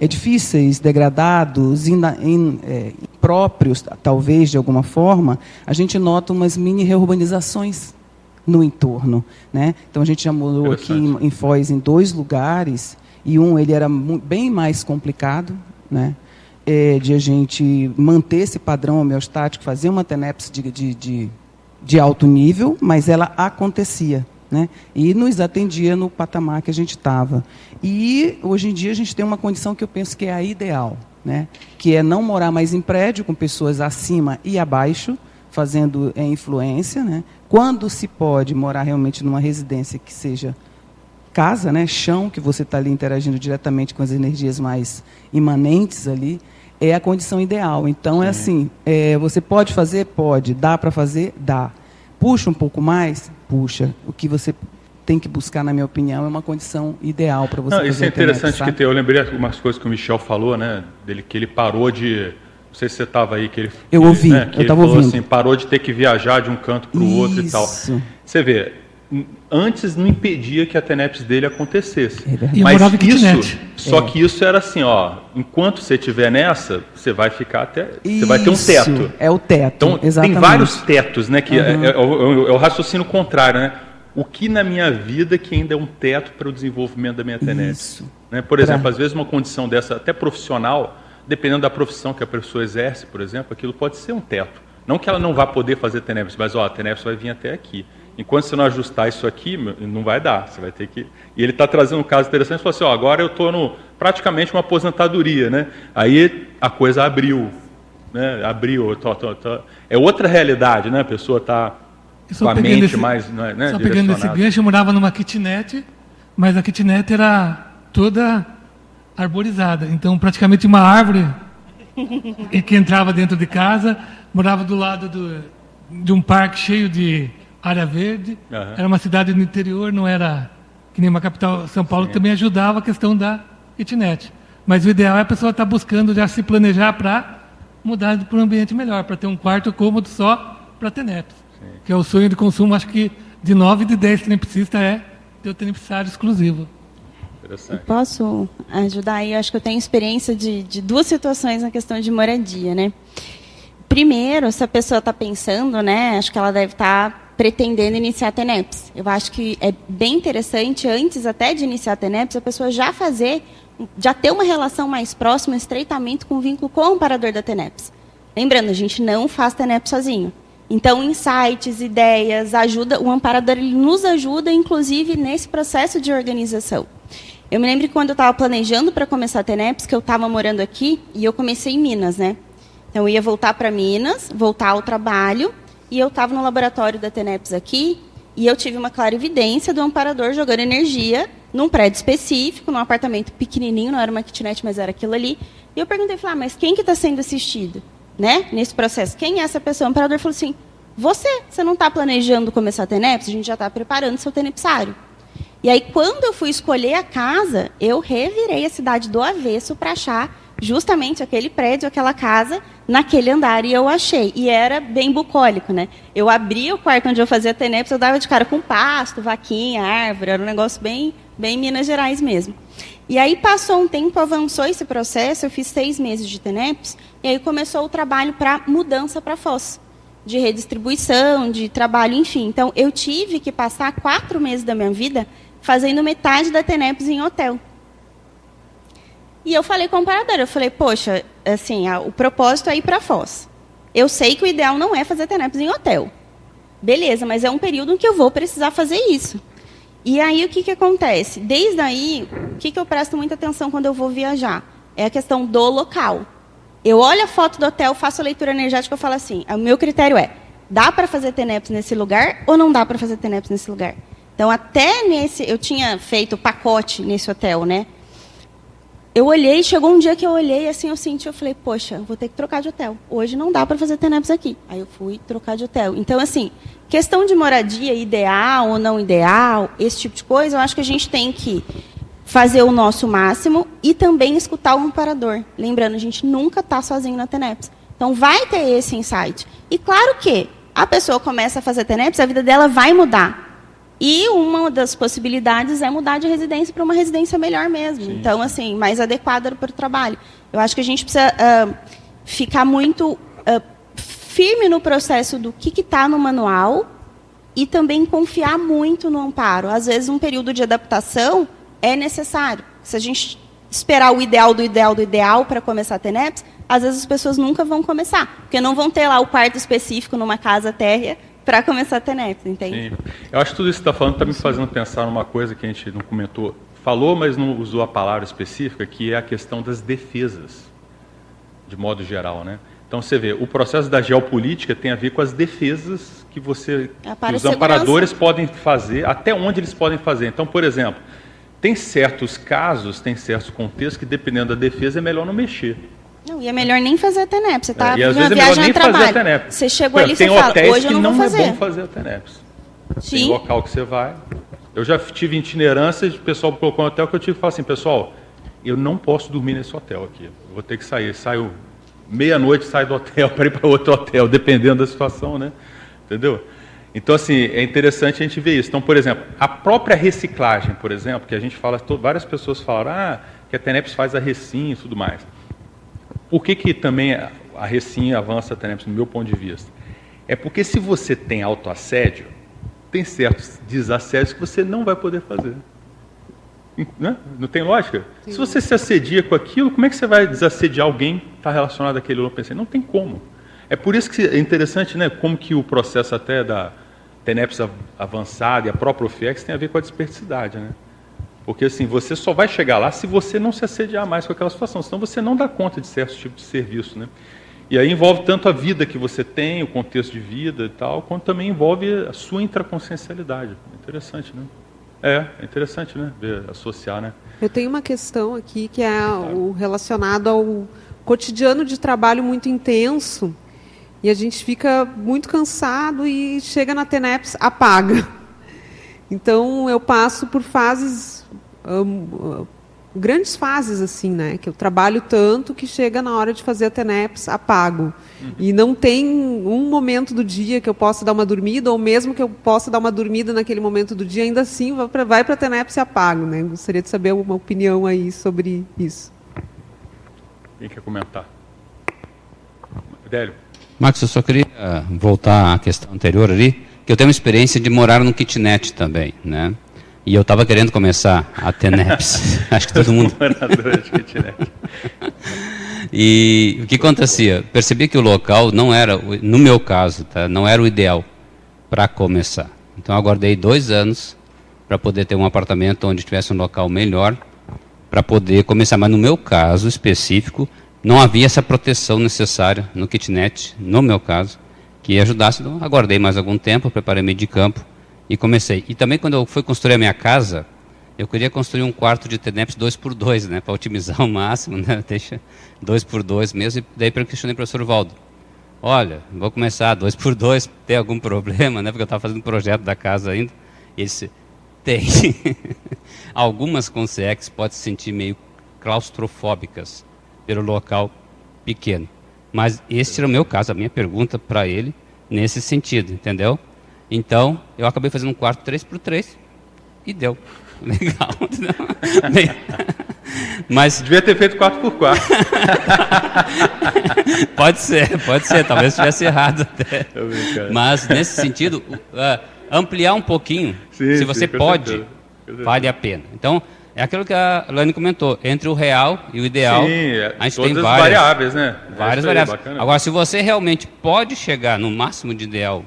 é, difíceis, degradados, in, in, é, próprios, talvez, de alguma forma, a gente nota umas mini reurbanizações no entorno. Né? Então, a gente já morou aqui em, em Foz em dois lugares, e um ele era bem mais complicado, né? É, de a gente manter esse padrão homeostático, fazer uma TENEPS de, de, de, de alto nível, mas ela acontecia. Né? E nos atendia no patamar que a gente estava. E hoje em dia a gente tem uma condição que eu penso que é a ideal, né? que é não morar mais em prédio com pessoas acima e abaixo, fazendo é, influência. Né? Quando se pode morar realmente numa residência que seja casa, né? chão, que você está ali interagindo diretamente com as energias mais imanentes ali, é a condição ideal. Então é Sim. é assim, é, você pode fazer? Pode. Dá para fazer? Dá. Puxa um pouco mais? Puxa. O que você tem que buscar, na minha opinião, é uma condição ideal para você. Não, isso é interessante que tem, eu lembrei algumas coisas que o Michel falou, né? Dele que ele parou de, não sei se você estava aí que ele. Eu ouvi. Né, eu estava ouvindo. Assim, parou de ter que viajar de um canto para o outro e tal. Você vê, antes não impedia que a TENEPS dele acontecesse. É Mas isso, só é. que isso era assim, ó, enquanto você estiver nessa, você vai ficar até, isso, você vai ter um teto. É o teto. Então exatamente. tem vários tetos, né? Que uhum. é, é, é, o, é, o raciocínio contrário, né? O que na minha vida que ainda é um teto para o desenvolvimento da minha TENEPS? Né? Por exemplo, pra... às vezes uma condição dessa, até profissional, dependendo da profissão que a pessoa exerce, por exemplo, aquilo pode ser um teto. Não que ela não vá poder fazer TENEPS, mas ó, a TENEPS vai vir até aqui. Enquanto você não ajustar isso aqui, não vai dar. Você vai ter que. E ele está trazendo um caso interessante. Falou assim: ó, agora eu estou praticamente uma aposentadoria, né? Aí a coisa abriu, né? Abriu. Tô, tô, tô. É outra realidade, né? A pessoa está com a mente esse, mais, né? Só pegando esse gancho, eu morava numa kitnet, mas a kitnet era toda arborizada. Então, praticamente uma árvore que entrava dentro de casa, morava do lado do, de um parque cheio de área verde. Uhum. Era uma cidade no interior, não era que nem uma capital, São Paulo, Sim. também ajudava a questão da kitnet. Mas o ideal é a pessoa estar tá buscando já se planejar para mudar para um ambiente melhor, para ter um quarto cômodo só para ter netos. Sim. Que é o sonho de consumo, acho que de 9 de 10 tenepsistas é ter o tenepsário exclusivo. Posso ajudar aí? Eu acho que eu tenho experiência de, de duas situações na questão de moradia, né? Primeiro, se a pessoa está pensando, né? Acho que ela deve estar tá pretendendo iniciar a TENEPS. Eu acho que é bem interessante, antes até de iniciar a TENEPS, a pessoa já fazer, já ter uma relação mais próxima, um estreitamento com o vínculo com o amparador da TENEPS. Lembrando, a gente não faz TENEPS sozinho. Então, insights, ideias, ajuda, o amparador ele nos ajuda, inclusive, nesse processo de organização. Eu me lembro que quando eu estava planejando para começar a TENEPS, que eu estava morando aqui, e eu comecei em Minas, né? Então, eu ia voltar para Minas, voltar ao trabalho, e eu estava no laboratório da TENEPS aqui, e eu tive uma clara evidência do amparador jogando energia num prédio específico, num apartamento pequenininho, não era uma kitnet, mas era aquilo ali. E eu perguntei, falei, ah, mas quem que está sendo assistido, né, nesse processo? Quem é essa pessoa? O amparador falou assim, você, você não está planejando começar a TENEPS? A gente já está preparando seu tenepsário. E aí, quando eu fui escolher a casa, eu revirei a cidade do avesso para achar justamente aquele prédio, aquela casa, naquele andar. E eu achei. E era bem bucólico, né? Eu abria o quarto onde eu fazia TENEPS, eu dava de cara com pasto, vaquinha, árvore. Era um negócio bem, bem Minas Gerais mesmo. E aí passou um tempo, avançou esse processo, eu fiz seis meses de TENEPS, e aí começou o trabalho para mudança para FOS, de redistribuição, de trabalho, enfim. Então, eu tive que passar quatro meses da minha vida fazendo metade da TENEPS em hotel. E eu falei com o operador, eu falei, poxa, assim, a, o propósito é ir para Foz. Eu sei que o ideal não é fazer TENEPS em hotel. Beleza, mas é um período em que eu vou precisar fazer isso. E aí o que, que acontece? Desde aí, o que, que eu presto muita atenção quando eu vou viajar? É a questão do local. Eu olho a foto do hotel, faço a leitura energética e falo assim, o meu critério é, dá para fazer TENEPS nesse lugar ou não dá para fazer TENEPS nesse lugar? Então, até nesse, eu tinha feito pacote nesse hotel, né? Eu olhei, chegou um dia que eu olhei, assim, eu senti, eu falei, poxa, vou ter que trocar de hotel. Hoje não dá para fazer TENEPS aqui. Aí eu fui trocar de hotel. Então, assim, questão de moradia ideal ou não ideal, esse tipo de coisa, eu acho que a gente tem que fazer o nosso máximo e também escutar o amparador. Lembrando, a gente nunca está sozinho na TENEPS. Então, vai ter esse insight. E claro que a pessoa começa a fazer TENEPS, a vida dela vai mudar. E uma das possibilidades é mudar de residência para uma residência melhor mesmo. Sim. Então, assim, mais adequada para o trabalho. Eu acho que a gente precisa uh, ficar muito uh, firme no processo do que está no manual e também confiar muito no amparo. Às vezes, um período de adaptação é necessário. Se a gente esperar o ideal do ideal do ideal para começar a ter NEPS, às vezes as pessoas nunca vão começar, porque não vão ter lá o quarto específico numa casa térrea para começar a ter netos, entende? Sim. Eu acho que tudo isso que está falando está me fazendo pensar numa coisa que a gente não comentou. Falou, mas não usou a palavra específica, que é a questão das defesas, de modo geral, né? Então você vê, o processo da geopolítica tem a ver com as defesas que você, que os amparadores podem fazer, até onde eles podem fazer. Então, por exemplo, tem certos casos, tem certos contextos que dependendo da defesa é melhor não mexer. Não, e é melhor nem fazer a TENEP. Você está é, fazendo uma é viagem a trabalho. Você chegou ali e fala, hoje eu não, não vou fazer. é bom fazer a TENEPS. Sim. Tem local que você vai. Eu já tive itinerância, o pessoal colocou um hotel que eu tive que falar assim, pessoal, eu não posso dormir nesse hotel aqui. Eu vou ter que sair. Saio meia-noite, saio do hotel para ir para outro hotel, dependendo da situação, né? Entendeu? Então, assim, é interessante a gente ver isso. Então, por exemplo, a própria reciclagem, por exemplo, que a gente fala, várias pessoas falaram, ah, que a TENEPS faz a recim e tudo mais. Por que, que também a Recim avança a TENEPS, no meu ponto de vista? É porque se você tem autoassédio, tem certos desassédios que você não vai poder fazer. Né? Não tem lógica? Sim. Se você se assedia com aquilo, como é que você vai desassediar alguém que está relacionado àquele outro pensamento? Não tem como. É por isso que é interessante né, como que o processo até da TENEPS avançada e a própria OFIEX tem a ver com a desperticidade. Né? Porque assim, você só vai chegar lá se você não se assediar mais com aquela situação, senão você não dá conta de certos tipos de serviço. Né? E aí envolve tanto a vida que você tem, o contexto de vida e tal, quanto também envolve a sua intraconsciencialidade. interessante, né? É, é interessante, né? Ver, associar, né? Eu tenho uma questão aqui que é o relacionado ao cotidiano de trabalho muito intenso e a gente fica muito cansado e chega na TENEPS, apaga. Então eu passo por fases um, grandes fases assim, né? Que eu trabalho tanto que chega na hora de fazer a TENEPS, apago. Uhum. E não tem um momento do dia que eu possa dar uma dormida, ou mesmo que eu possa dar uma dormida naquele momento do dia, ainda assim vai para a TENEPS e apago, né? Gostaria de saber uma opinião aí sobre isso. Quem quer comentar? Délio. Marcos, eu só queria voltar à questão anterior ali, que eu tenho uma experiência de morar num kitnet também, né? E eu estava querendo começar a ter NEPs. Acho que todo mundo. e o que acontecia? Percebi que o local não era, no meu caso, tá, não era o ideal para começar. Então aguardei dois anos para poder ter um apartamento onde tivesse um local melhor para poder começar. Mas no meu caso específico, não havia essa proteção necessária no kitnet, no meu caso, que ajudasse. Então aguardei mais algum tempo, preparei meio de campo e comecei. E também quando eu fui construir a minha casa, eu queria construir um quarto de TENEPS 2x2, né, para otimizar ao máximo, né, deixa 2x2 mesmo. E daí questionei o professor Valdo, olha, vou começar 2x2, tem algum problema, né, porque eu estava fazendo projeto da casa ainda. E ele disse, tem. Algumas consex podem se sentir meio claustrofóbicas pelo local pequeno. Mas esse era o meu caso, a minha pergunta para ele nesse sentido, entendeu? Então, eu acabei fazendo um quarto 3 por 3 e deu. Legal. Mas devia ter feito 4x4. pode ser, pode ser, talvez estivesse errado até. Mas nesse sentido, uh, ampliar um pouquinho, sim, se você sim, pode, vale a pena. Então, é aquilo que a Lani comentou, entre o real e o ideal, sim, a gente tem várias variáveis, né? Várias é variáveis. Agora, se você realmente pode chegar no máximo de ideal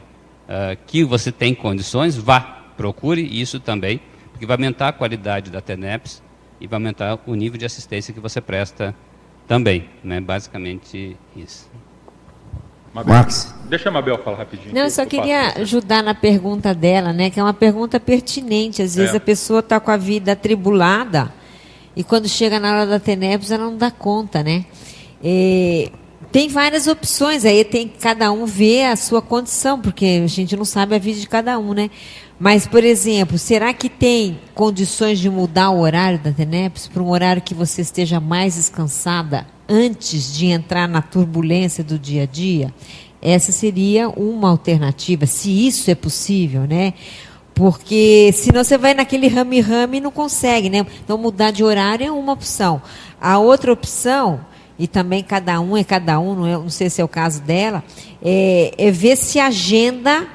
uh, que você tem condições, vá, procure isso também, porque vai aumentar a qualidade da TENEPS e vai aumentar o nível de assistência que você presta também. Né? Basicamente isso. Mabel. Max. Deixa a Mabel falar rapidinho. Não, eu só queria ajudar na pergunta dela, né? Que é uma pergunta pertinente. Às vezes é. a pessoa está com a vida atribulada e quando chega na hora da TENEPS ela não dá conta, né? E tem várias opções, aí tem que cada um ver a sua condição, porque a gente não sabe a vida de cada um, né? Mas, por exemplo, será que tem condições de mudar o horário da TENEPS para um horário que você esteja mais descansada antes de entrar na turbulência do dia a dia? Essa seria uma alternativa, se isso é possível, né? Porque senão você vai naquele rame-rame e não consegue, né? Então mudar de horário é uma opção. A outra opção, e também cada um é cada um, não, é, não sei se é o caso dela, é, é ver se a agenda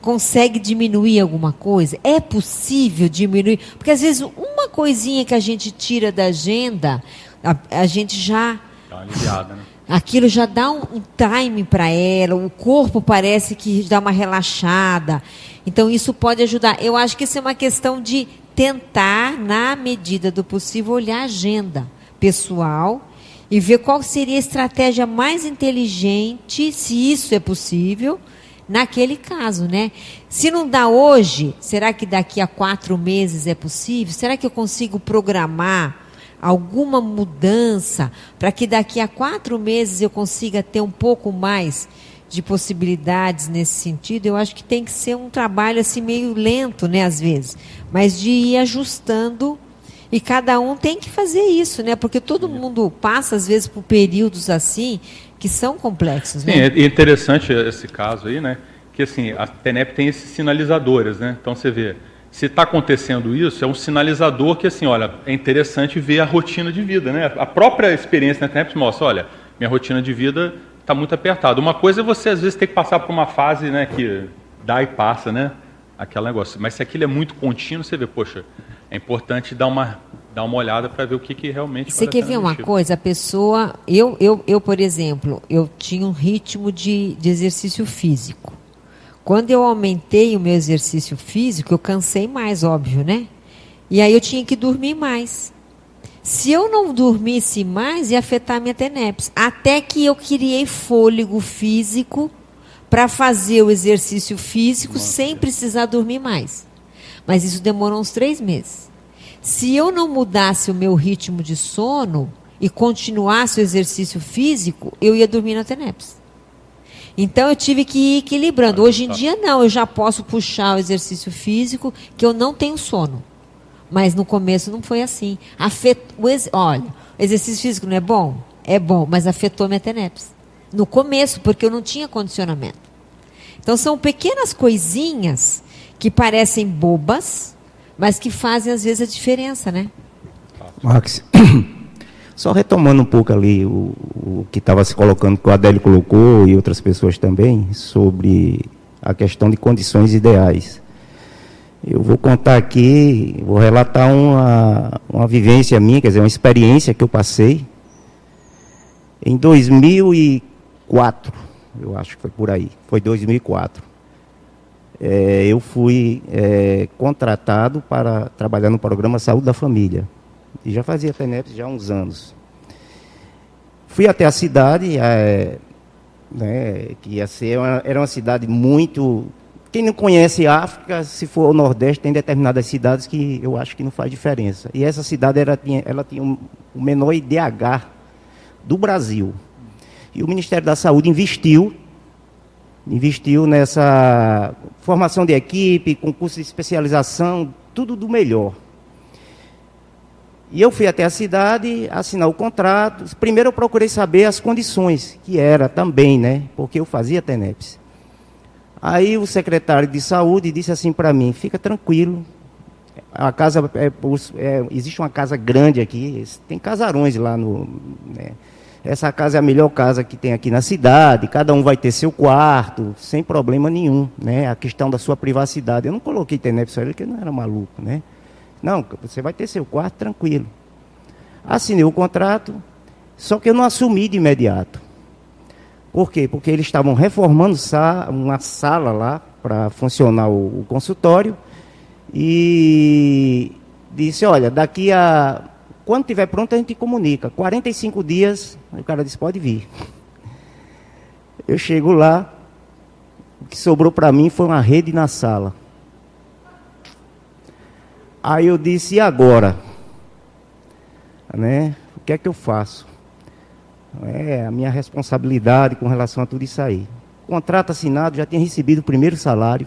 consegue diminuir alguma coisa? É possível diminuir? Porque às vezes uma coisinha que a gente tira da agenda, a, a gente já. Dá uma aliviada, né? Aquilo já dá um, um time para ela, o corpo parece que dá uma relaxada. Então isso pode ajudar. Eu acho que isso é uma questão de tentar, na medida do possível, olhar a agenda pessoal e ver qual seria a estratégia mais inteligente, se isso é possível, naquele caso, né? Se não dá hoje, será que daqui a quatro meses é possível? Será que eu consigo programar alguma mudança para que daqui a quatro meses eu consiga ter um pouco mais de possibilidades nesse sentido? Eu acho que tem que ser um trabalho assim meio lento, né, às vezes, mas de ir ajustando e cada um tem que fazer isso, né? Porque todo mundo passa às vezes por períodos assim que são complexos. Né? Sim, é interessante esse caso aí, né? Que assim, a TENEP tem esses sinalizadores, né? Então você vê, se está acontecendo isso, é um sinalizador que assim, olha, é interessante ver a rotina de vida, né? A própria experiência na TENEP mostra, olha, minha rotina de vida está muito apertada. Uma coisa é você às vezes ter que passar por uma fase, né, que dá e passa, né? Aquele negócio. Mas se aquilo é muito contínuo, você vê, poxa, é importante dar uma dar uma olhada para ver o que, que realmente Você quer ver uma coisa? A pessoa. Eu, eu, eu, por exemplo, eu tinha um ritmo de, de exercício físico. Quando eu aumentei o meu exercício físico, eu cansei mais, óbvio, né? E aí eu tinha que dormir mais. Se eu não dormisse mais, ia afetar a minha TENEPS. Até que eu criei fôlego físico para fazer o exercício físico Nossa. sem precisar dormir mais. Mas isso demorou uns três meses. Se eu não mudasse o meu ritmo de sono e continuasse o exercício físico, eu ia dormir na TENEPS. Então eu tive que ir equilibrando. Hoje em dia não, eu já posso puxar o exercício físico, que eu não tenho sono. Mas no começo não foi assim. Afetou, olha, exercício físico não é bom? É bom, mas afetou minha TENEPS. No começo, porque eu não tinha condicionamento. Então são pequenas coisinhas que parecem bobas, mas que fazem às vezes a diferença, né? Max, só retomando um pouco ali o, o que estava se colocando, que o Adélio colocou e outras pessoas também, sobre a questão de condições ideais. Eu vou contar aqui, vou relatar uma, uma vivência minha, quer dizer, uma experiência que eu passei em 2004, eu acho que foi por aí, foi 2004 é, eu fui é, contratado para trabalhar no programa Saúde da Família. E já fazia TENEPS já há uns anos. Fui até a cidade, é, né, que ia ser uma, era uma cidade muito. Quem não conhece África, se for o Nordeste, tem determinadas cidades que eu acho que não faz diferença. E essa cidade era, tinha, ela tinha um, o menor IDH do Brasil. E o Ministério da Saúde investiu investiu nessa formação de equipe, concurso de especialização, tudo do melhor. E eu fui até a cidade assinar o contrato. Primeiro eu procurei saber as condições, que era também, né? Porque eu fazia TENEPS. Aí o secretário de saúde disse assim para mim: fica tranquilo, A casa é, é, existe uma casa grande aqui, tem casarões lá no. Né? Essa casa é a melhor casa que tem aqui na cidade, cada um vai ter seu quarto, sem problema nenhum, né? A questão da sua privacidade. Eu não coloquei TENEP só ele que não era maluco, né? Não, você vai ter seu quarto tranquilo. Assinei o contrato, só que eu não assumi de imediato. Por quê? Porque eles estavam reformando uma sala lá para funcionar o, consultório e disse, olha, daqui a quando estiver pronto a gente comunica. 45 dias, o cara disse, pode vir. Eu chego lá, o que sobrou para mim foi uma rede na sala. Aí eu disse, e agora? Né? O que é que eu faço? É a minha responsabilidade com relação a tudo isso aí. Contrato assinado, já tinha recebido o primeiro salário.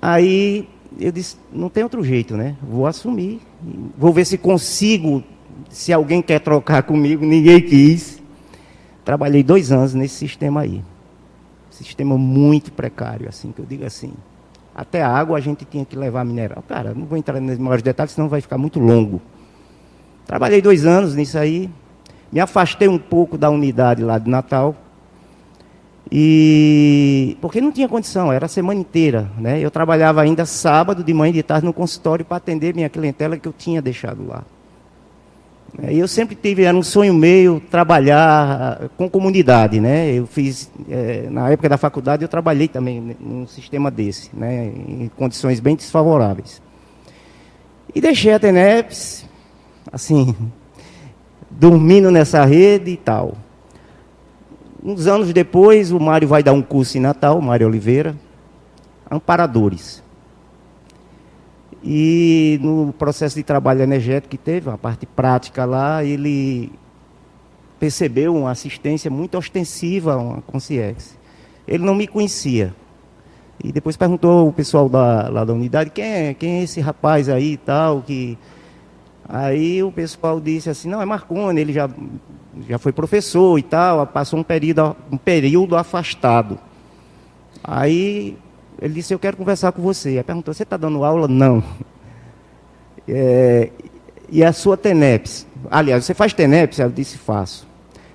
Aí eu disse, não tem outro jeito, né? Vou assumir. Vou ver se consigo, se alguém quer trocar comigo, ninguém quis. Trabalhei dois anos nesse sistema aí. Sistema muito precário, assim, que eu digo assim. Até a água a gente tinha que levar mineral. Cara, não vou entrar nos maiores detalhes, senão vai ficar muito longo. Trabalhei dois anos nisso aí. Me afastei um pouco da unidade lá de Natal. E porque não tinha condição, era a semana inteira, né? Eu trabalhava ainda sábado de manhã e de tarde no consultório para atender minha clientela que eu tinha deixado lá. E eu sempre tive, era um sonho meu trabalhar ah, com comunidade, né? Eu fiz, é, na época da faculdade, eu trabalhei também num sistema desse, né? Em condições bem desfavoráveis. E deixei a TENEPS, assim, dormindo nessa rede e tal. Uns anos depois, o Mário vai dar um curso em Natal, Mário Oliveira, amparadores. E no processo de trabalho energético que teve, uma parte prática lá, ele percebeu uma assistência muito ostensiva a uma consciência. Ele não me conhecia. E depois perguntou o pessoal da, lá da unidade, quem é, quem é esse rapaz aí e tal, que... Aí o pessoal disse assim, não, é Marconi, ele já já foi professor e tal, passou um período, um período afastado. Aí ele disse, eu quero conversar com você. Aí perguntou, você está dando aula? Não. É, e a sua TENEPS? Aliás, você faz TENEPS? Eu disse, faço.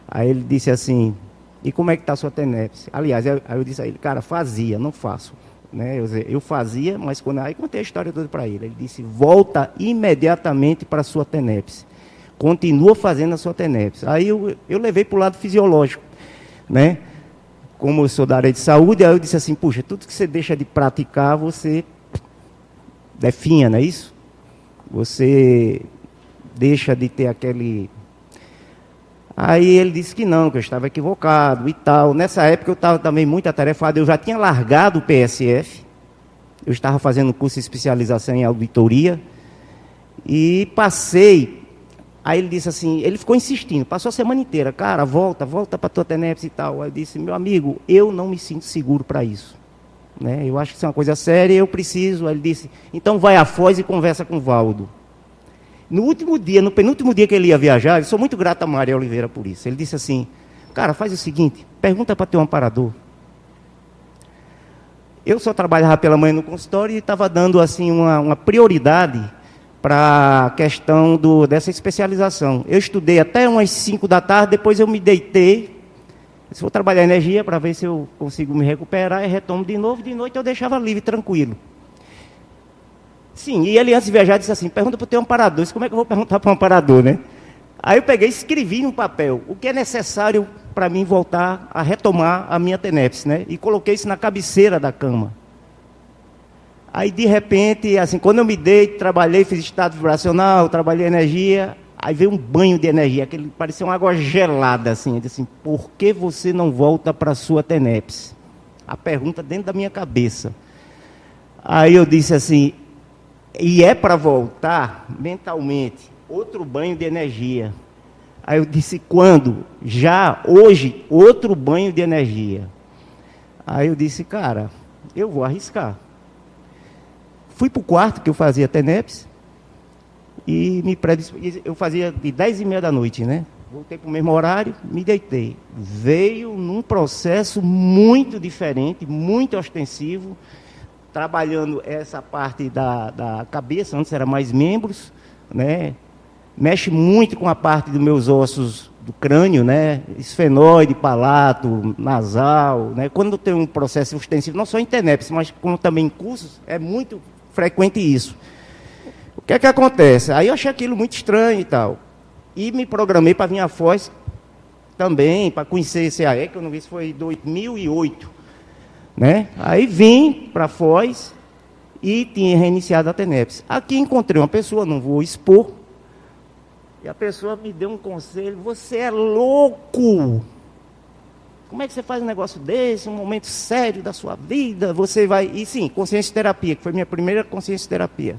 Aí ele disse assim, e como é que está a sua TENEPS? Aliás, aí eu disse a ele, cara, fazia, não faço. Né? Eu, eu fazia, mas quando aí contei a história toda para ele, ele disse, volta imediatamente para a sua TENEPS continua fazendo a sua TENEPS. Aí eu, eu levei para o lado fisiológico, né? Como eu sou da área de saúde, aí eu disse assim, puxa, tudo que você deixa de praticar, você definha, não é isso? Você deixa de ter aquele... Aí ele disse que não, que eu estava equivocado e tal. Nessa época eu estava também muito atarefado, eu já tinha largado o PSF, eu estava fazendo curso de especialização em auditoria, e passei Aí ele disse assim, ele ficou insistindo, passou a semana inteira, cara, volta, volta para tua TENEPS e tal. Aí eu disse, meu amigo, eu não me sinto seguro para isso. Né? Eu acho que isso é uma coisa séria, eu preciso. Aí ele disse, então vai à Foz e conversa com o Valdo. No último dia, no penúltimo dia que ele ia viajar, eu sou muito grato a Maria Oliveira por isso. Ele disse assim, cara, faz o seguinte, pergunta para teu amparador. Eu só trabalhava pela manhã no consultório e estava dando assim uma, uma prioridade para a questão do, dessa especialização. Eu estudei até umas 5 da tarde, depois eu me deitei. Se vou trabalhar energia para ver se eu consigo me recuperar e retomo de novo. De noite eu deixava livre, tranquilo. Sim, e ele antes de viajar disse assim: pergunta para o teu amparador. Disse, como é que eu vou perguntar para o amparador, né? Aí eu peguei e escrevi no papel o que é necessário para mim voltar a retomar a minha TENEPS, né? E coloquei isso na cabeceira da cama. Aí, de repente, assim, quando eu me dei, trabalhei, fiz estado vibracional, trabalhei energia, aí veio um banho de energia, aquele parecia uma água gelada, assim. Eu disse assim, por que você não volta para sua TENEPS? A pergunta dentro da minha cabeça. Aí eu disse assim, e é para voltar mentalmente, outro banho de energia. Aí eu disse, quando? Já, hoje, outro banho de energia. Aí eu disse, cara, eu vou arriscar. Fui para o quarto, que eu fazia TENEPS, e me predispus. Eu fazia de 10 e meia da noite, né? Voltei para o mesmo horário, me deitei. Veio num processo muito diferente, muito ostensivo. trabalhando essa parte da, da cabeça, antes era mais membros, né? Mexe muito com a parte dos meus ossos do crânio, né? Esfenóide, palato, nasal, né? Quando tem um processo extensivo, não só em TENEPS, mas como também em cursos, é muito frequente isso. O que é que acontece? Aí eu achei aquilo muito estranho e tal. E me programei para vir a Foz também, para conhecer esse AE, que eu não vi se foi em 2008. Né? Aí vim para Foz e tinha reiniciado a TENEPS. Aqui encontrei uma pessoa, não vou expor, e a pessoa me deu um conselho: você é louco! Como é que você faz um negócio desse, um momento sério da sua vida? Você vai. E sim, consciência terapia, que foi minha primeira consciência terapia.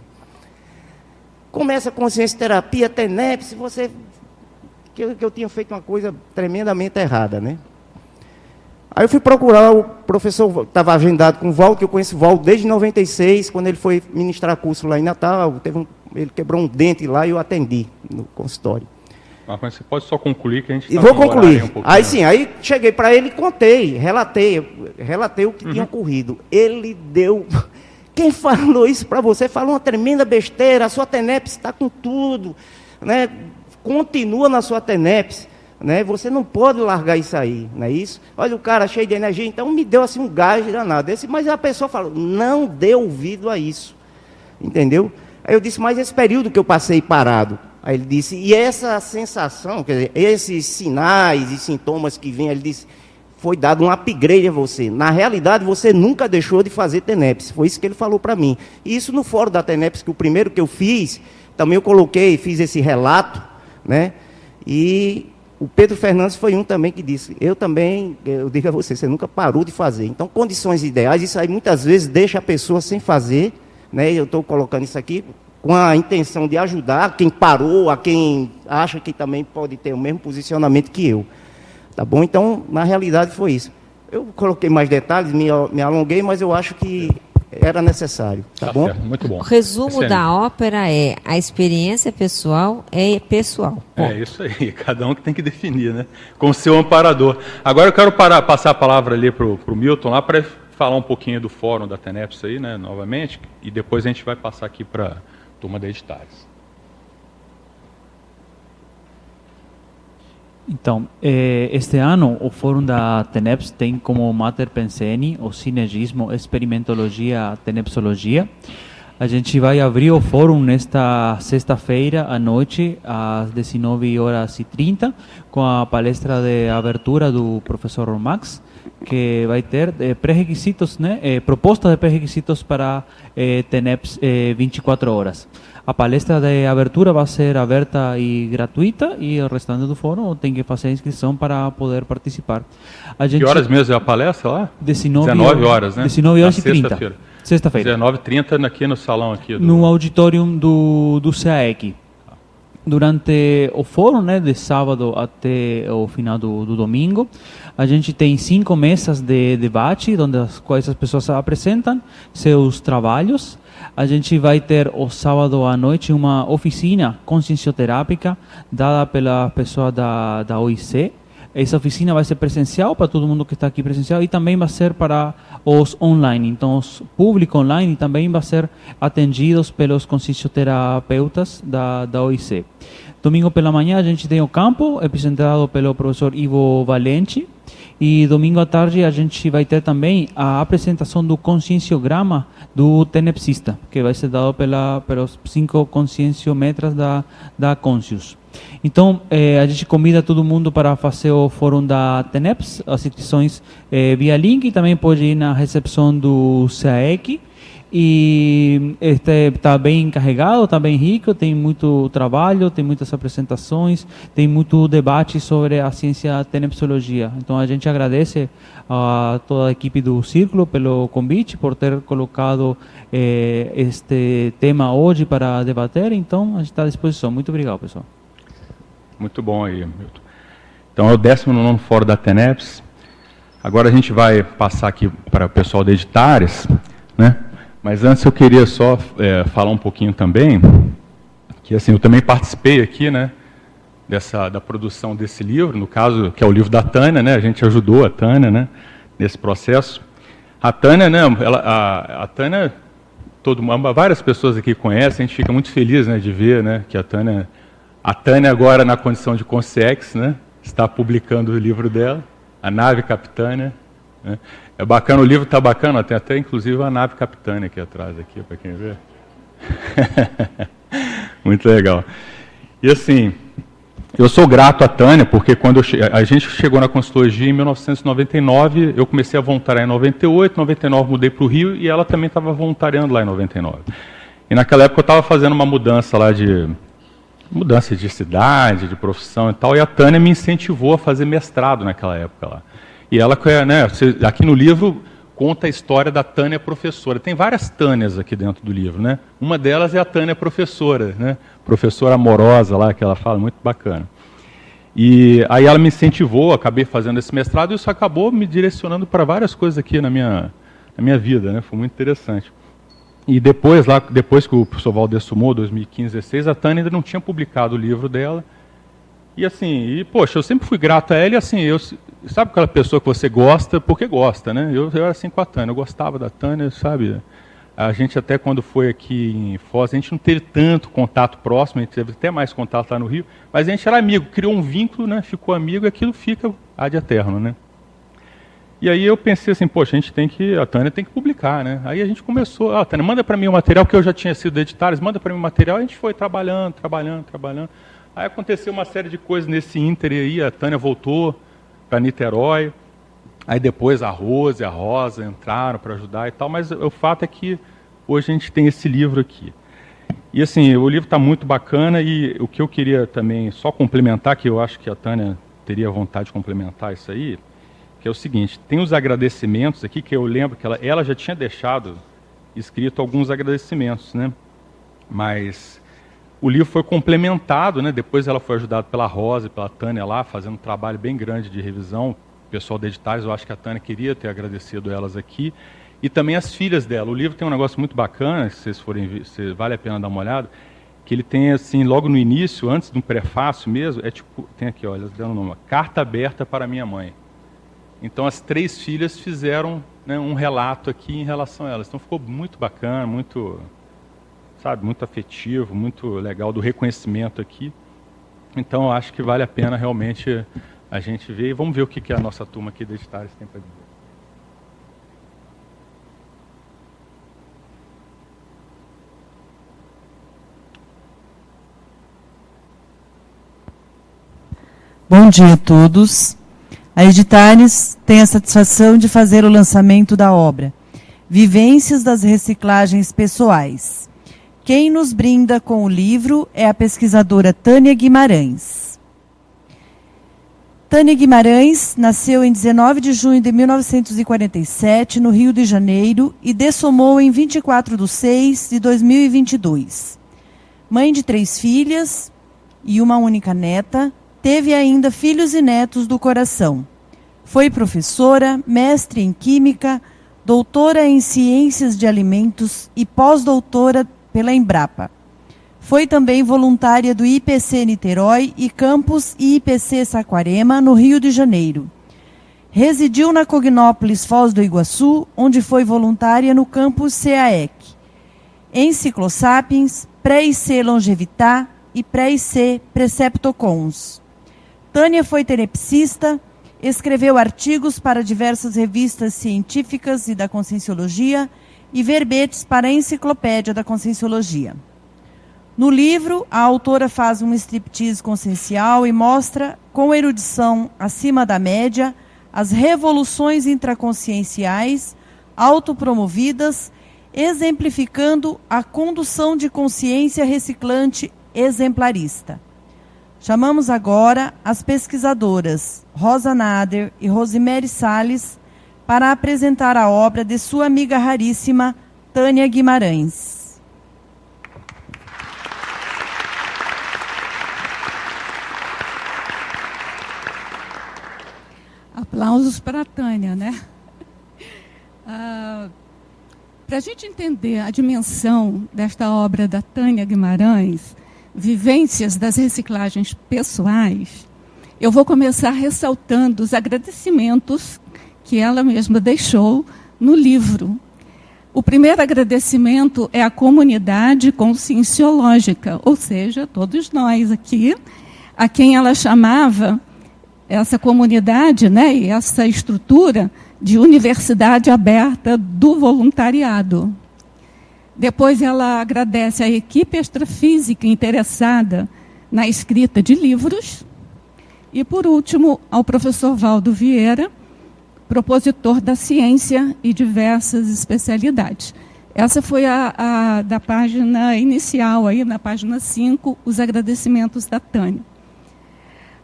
Começa a consciência terapia, TENEPS, você. Que eu, que eu tinha feito uma coisa tremendamente errada, né? Aí eu fui procurar o professor, estava agendado com o Val, que eu conheço o Val desde 96, quando ele foi ministrar curso lá em Natal. Teve um, ele quebrou um dente lá e eu atendi no consultório. Mas você pode só concluir que a gente E vou concluir. Um aí sim, aí cheguei para ele e contei, relatei, relatei o que uhum. tinha ocorrido. Ele deu. Quem falou isso para você falou uma tremenda besteira. A sua TENEPS está com tudo. Né? Continua na sua TENEPS. Né? Você não pode largar isso aí, não é isso? Olha o cara cheio de energia, então me deu assim um gás danado. Esse, mas a pessoa falou, não dê ouvido a isso. Entendeu? Aí eu disse, mas esse período que eu passei parado, Aí ele disse, e essa sensação, quer dizer, esses sinais e sintomas que vêm, ele disse, foi dado um upgrade a você. Na realidade, você nunca deixou de fazer TENEPS. Foi isso que ele falou para mim. E isso no fórum da TENEPS, que o primeiro que eu fiz, também eu coloquei, fiz esse relato, né? E o Pedro Fernandes foi um também que disse, eu também, eu digo a você, você nunca parou de fazer. Então, condições ideais, isso aí muitas vezes deixa a pessoa sem fazer, né? Eu estou colocando isso aqui com a intenção de ajudar quem parou, a quem acha que também pode ter o mesmo posicionamento que eu. Tá bom? Então, na realidade, foi isso. Eu coloquei mais detalhes, me, me alonguei, mas eu acho que era necessário. Tá, tá bom? Certo. Muito bom. O resumo da ópera é a experiência pessoal é pessoal. É isso aí, cada um que tem que definir, né? Com seu amparador. Agora eu quero parar, passar a palavra ali para o Milton lá para falar um pouquinho do fórum da TENEPS aí, né, novamente, e depois a gente vai passar aqui para turma de editares. Então, eh, este ano o Fórum da TENEPS tem como Mater Penseni o Sinergismo Experimentologia Tenepsologia. A gente vai abrir o fórum nesta sexta-feira à noite, às 19 horas e 30, com a palestra de abertura do professor Max que vai ter eh, pré-requisitos, né, eh, propostas de pré-requisitos para eh, TENEPS eh, 24 horas. A palestra de abertura vai ser aberta e gratuita e o restante do fórum tem que fazer a inscrição para poder participar. A gente, que horas mesmo é a palestra lá? 19, 19 horas, né? 19 horas Na e 30. Sexta-feira. Sexta-feira. 19h30 aqui no salão aqui. Do... No auditório do, do CAEC durante o fórum, né, de sábado até o final do, do, domingo. A gente tem cinco mesas de debate, onde as quais as pessoas apresentam seus trabalhos. A gente vai ter o sábado à noite uma oficina consciencioterápica dada pela pessoa da, da OIC, essa oficina vai ser presencial para todo mundo que está aqui presencial e também vai ser para os online. Então, os público online também vai ser atendidos pelos consciencioterapeutas da, da OIC. Domingo pela manhã a gente tem o campo, apresentado pelo professor Ivo Valente. E domingo à tarde a gente vai ter também a apresentação do conscienciograma do tenepsista, que vai ser dado pela, pelos cinco conscienciometras da, da Conscius. Então, eh, a gente convida todo mundo para fazer o fórum da TENEPS, as inscrições eh, via link, também pode ir na recepção do CAEC. E está bem carregado, está bem rico, tem muito trabalho, tem muitas apresentações, tem muito debate sobre a ciência tenepsologia. Então a gente agradece a toda a equipe do Círculo pelo convite, por ter colocado eh, este tema hoje para debater. Então a gente está à disposição. Muito obrigado, pessoal. Muito bom aí, Milton. Então é o 19 Fórum da TENEPS. Agora a gente vai passar aqui para o pessoal de Editares, né? Mas antes eu queria só é, falar um pouquinho também, que assim, eu também participei aqui, né? Dessa, da produção desse livro, no caso, que é o livro da Tânia, né? A gente ajudou a Tânia, né? Nesse processo. A Tânia, né, ela, a, a Tânia, todo, várias pessoas aqui conhecem, a gente fica muito feliz né, de ver né, que a Tânia, a Tânia agora na condição de consciex, né, está publicando o livro dela, A Nave Capitânia. Né. É bacana, o livro está bacana, tem até inclusive a nave Capitânia aqui atrás, aqui, para quem vê. muito legal. E assim, eu sou grato à Tânia, porque quando che... a gente chegou na consultoria em 1999, eu comecei a voluntariar em 98, 99 mudei para o Rio e ela também estava voluntariando lá em 99. E naquela época eu estava fazendo uma mudança lá de mudança de cidade, de profissão e tal, e a Tânia me incentivou a fazer mestrado naquela época lá. E ela, né, aqui no livro conta a história da Tânia professora. Tem várias Tânias aqui dentro do livro, né? Uma delas é a Tânia professora, né? Professora amorosa lá que ela fala, muito bacana. E aí ela me incentivou, acabei fazendo esse mestrado e isso acabou me direcionando para várias coisas aqui na minha, na minha vida, né? Foi muito interessante. E depois, lá, depois que o professor Valdir sumou, 2015, 2016, a Tânia ainda não tinha publicado o livro dela. E assim, e, poxa, eu sempre fui grato a ela e assim, eu, sabe aquela pessoa que você gosta porque gosta, né? Eu, eu era assim com a Tânia, eu gostava da Tânia, sabe? A gente até quando foi aqui em Foz, a gente não teve tanto contato próximo, a gente teve até mais contato lá no Rio, mas a gente era amigo, criou um vínculo, né? Ficou amigo e aquilo fica ad eterno, né? E aí eu pensei assim, poxa, a gente tem que, a Tânia tem que publicar, né? Aí a gente começou, ah, Tânia, manda para mim o material que eu já tinha sido editado, manda para mim o material, a gente foi trabalhando, trabalhando, trabalhando. Aí aconteceu uma série de coisas nesse ínter aí, a Tânia voltou, para Niterói. Aí depois a Rose e a Rosa entraram para ajudar e tal, mas o fato é que hoje a gente tem esse livro aqui. E assim, o livro está muito bacana e o que eu queria também só complementar, que eu acho que a Tânia teria vontade de complementar isso aí, que é o seguinte, tem os agradecimentos aqui, que eu lembro que ela, ela já tinha deixado escrito alguns agradecimentos, né? Mas o livro foi complementado, né? depois ela foi ajudada pela Rosa e pela Tânia lá, fazendo um trabalho bem grande de revisão. O pessoal de editais, eu acho que a Tânia queria ter agradecido elas aqui. E também as filhas dela. O livro tem um negócio muito bacana, se vocês forem se vale a pena dar uma olhada, que ele tem assim, logo no início, antes de um prefácio mesmo, é tipo, tem aqui, olha, deram o nome, Carta Aberta para Minha Mãe. Então as três filhas fizeram né, um relato aqui em relação a elas. Então ficou muito bacana, muito sabe, muito afetivo, muito legal do reconhecimento aqui. Então, acho que vale a pena realmente a gente ver e vamos ver o que, que a nossa turma aqui da Editares tem para dizer. Bom dia a todos. A Editares tem a satisfação de fazer o lançamento da obra Vivências das Reciclagens Pessoais, quem nos brinda com o livro é a pesquisadora Tânia Guimarães. Tânia Guimarães nasceu em 19 de junho de 1947, no Rio de Janeiro, e dessomou em 24 de 6 de 2022. Mãe de três filhas e uma única neta, teve ainda filhos e netos do coração. Foi professora, mestre em Química, doutora em Ciências de Alimentos e pós-doutora pela Embrapa. Foi também voluntária do IPC Niterói e campus IPC Saquarema, no Rio de Janeiro. Residiu na Cognópolis Foz do Iguaçu, onde foi voluntária no campus CAEC. Enciclosapiens, Pré-IC Longevitá e Pré-IC Preceptocons. Tânia foi tenepsista, escreveu artigos para diversas revistas científicas e da conscienciologia e verbetes para a Enciclopédia da Conscienciologia. No livro, a autora faz um striptease consciencial e mostra, com erudição acima da média, as revoluções intraconscienciais autopromovidas, exemplificando a condução de consciência reciclante exemplarista. Chamamos agora as pesquisadoras Rosa Nader e Rosemary Sales para apresentar a obra de sua amiga raríssima, Tânia Guimarães. Aplausos para a Tânia, né? Ah, para a gente entender a dimensão desta obra da Tânia Guimarães, Vivências das Reciclagens Pessoais, eu vou começar ressaltando os agradecimentos que ela mesma deixou no livro. O primeiro agradecimento é à comunidade conscienciológica, ou seja, todos nós aqui, a quem ela chamava essa comunidade né, e essa estrutura de universidade aberta do voluntariado. Depois ela agradece à equipe extrafísica interessada na escrita de livros. E, por último, ao professor Valdo Vieira, propositor da ciência e diversas especialidades. Essa foi a, a, da página inicial, aí na página 5, os agradecimentos da Tânia.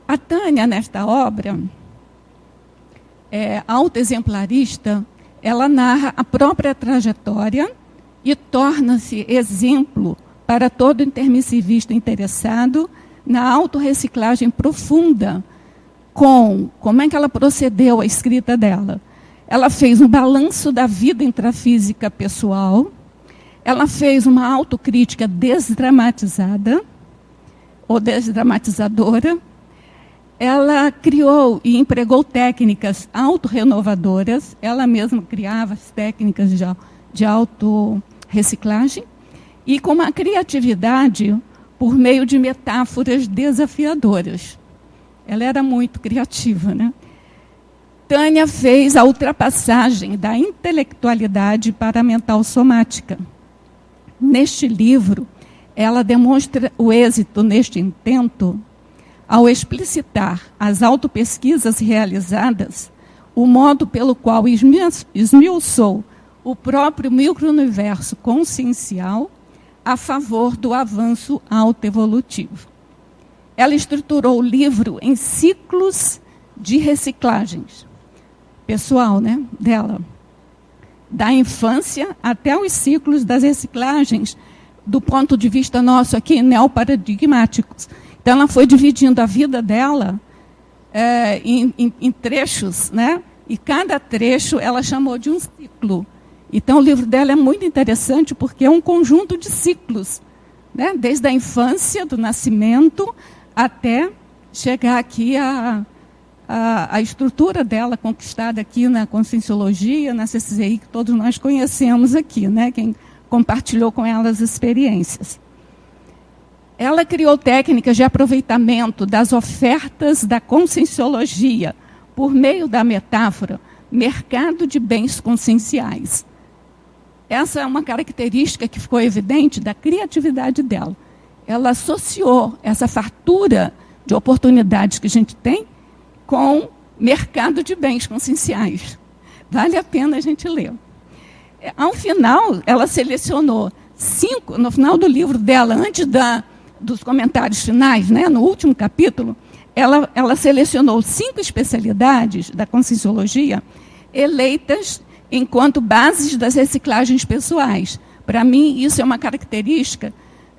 A Tânia, nesta obra, é, autoexemplarista, ela narra a própria trajetória e torna-se exemplo para todo intermissivista interessado na autorreciclagem profunda com como é que ela procedeu a escrita dela. Ela fez um balanço da vida intrafísica pessoal, ela fez uma autocrítica desdramatizada ou desdramatizadora, ela criou e empregou técnicas autorrenovadoras, ela mesma criava as técnicas de, de autorreciclagem, e com uma criatividade por meio de metáforas desafiadoras. Ela era muito criativa, né? Tânia fez a ultrapassagem da intelectualidade para a mental somática. Neste livro, ela demonstra o êxito neste intento ao explicitar as autopesquisas realizadas, o modo pelo qual esmiuçou o próprio microuniverso consciencial a favor do avanço autoevolutivo. Ela estruturou o livro em ciclos de reciclagens. Pessoal, né, dela. Da infância até os ciclos das reciclagens, do ponto de vista nosso aqui, neoparadigmáticos. Então, ela foi dividindo a vida dela é, em, em, em trechos, né? E cada trecho ela chamou de um ciclo. Então, o livro dela é muito interessante porque é um conjunto de ciclos, né? desde a infância, do nascimento, até chegar aqui a, a, a, estrutura dela conquistada aqui na Conscienciologia, na CCI, que todos nós conhecemos aqui, né? quem compartilhou com ela as experiências. Ela criou técnicas de aproveitamento das ofertas da Conscienciologia por meio da metáfora mercado de bens conscienciais. Essa é uma característica que ficou evidente da criatividade dela ela associou essa fartura de oportunidades que a gente tem com mercado de bens conscienciais. Vale a pena a gente ler. É, ao final, ela selecionou cinco, no final do livro dela, antes da, dos comentários finais, né, no último capítulo, ela, ela selecionou cinco especialidades da conscienciologia eleitas enquanto bases das reciclagens pessoais. Para mim, isso é uma característica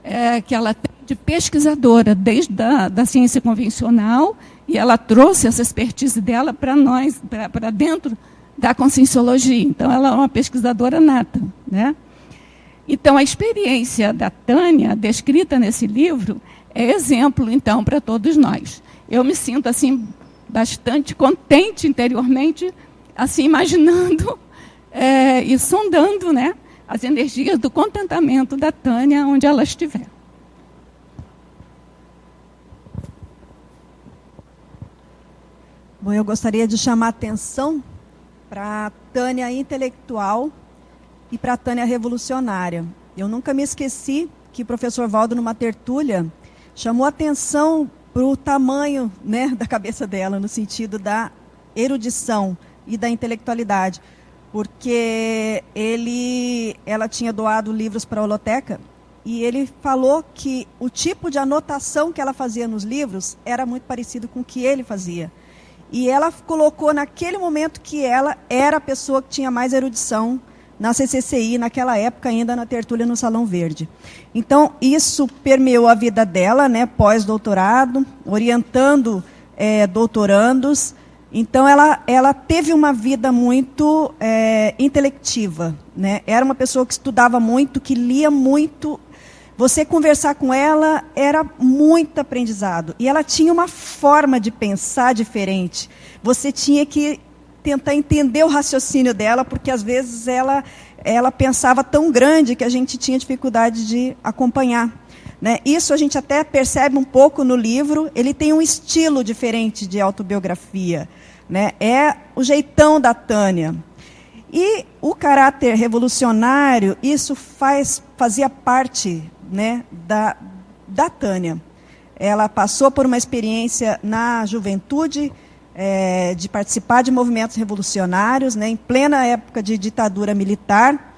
é, que ela tem de pesquisadora desde a da ciência convencional e ela trouxe essa expertise dela para nós, para dentro da conscienciologia. Então, ela é uma pesquisadora nata. Né? Então, a experiência da Tânia, descrita nesse livro, é exemplo, então, para todos nós. Eu me sinto, assim, bastante contente interiormente, assim, imaginando é, e sondando, né? As energias do contentamento da Tânia onde ela estiver. Bom, eu gostaria de chamar a atenção para a Tânia intelectual e para a Tânia revolucionária. Eu nunca me esqueci que o professor Valdo, numa tertúlia, chamou atenção para o tamanho né, da cabeça dela, no sentido da erudição e da intelectualidade porque ele, ela tinha doado livros para a holoteca e ele falou que o tipo de anotação que ela fazia nos livros era muito parecido com o que ele fazia. E ela colocou naquele momento que ela era a pessoa que tinha mais erudição na CCCI, naquela época ainda na tertúlia no Salão Verde. Então, isso permeou a vida dela, né, pós-doutorado, orientando é, doutorandos, então ela, ela teve uma vida muito é, intelectiva, né? Era uma pessoa que estudava muito, que lia muito. Você conversar com ela era muito aprendizado e ela tinha uma forma de pensar diferente. Você tinha que tentar entender o raciocínio dela, porque às vezes ela, ela pensava tão grande que a gente tinha dificuldade de acompanhar. Né? Isso a gente até percebe um pouco no livro. Ele tem um estilo diferente de autobiografia. Né? É o jeitão da Tânia. E o caráter revolucionário, isso faz, fazia parte né, da, da Tânia. Ela passou por uma experiência na juventude, é, de participar de movimentos revolucionários, né, em plena época de ditadura militar.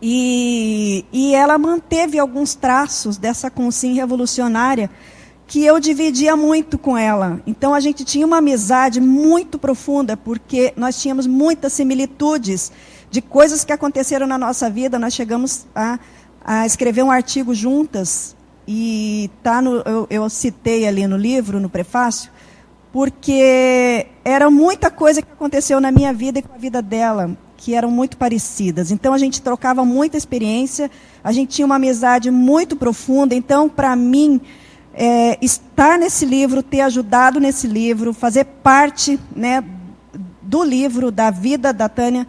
E, e ela manteve alguns traços dessa consciência revolucionária que eu dividia muito com ela. Então a gente tinha uma amizade muito profunda, porque nós tínhamos muitas similitudes de coisas que aconteceram na nossa vida. Nós chegamos a, a escrever um artigo juntas, e tá no, eu, eu citei ali no livro, no prefácio, porque era muita coisa que aconteceu na minha vida e com a vida dela, que eram muito parecidas. Então a gente trocava muita experiência, a gente tinha uma amizade muito profunda. Então, para mim, é, estar nesse livro, ter ajudado nesse livro, fazer parte né, do livro, da vida da Tânia,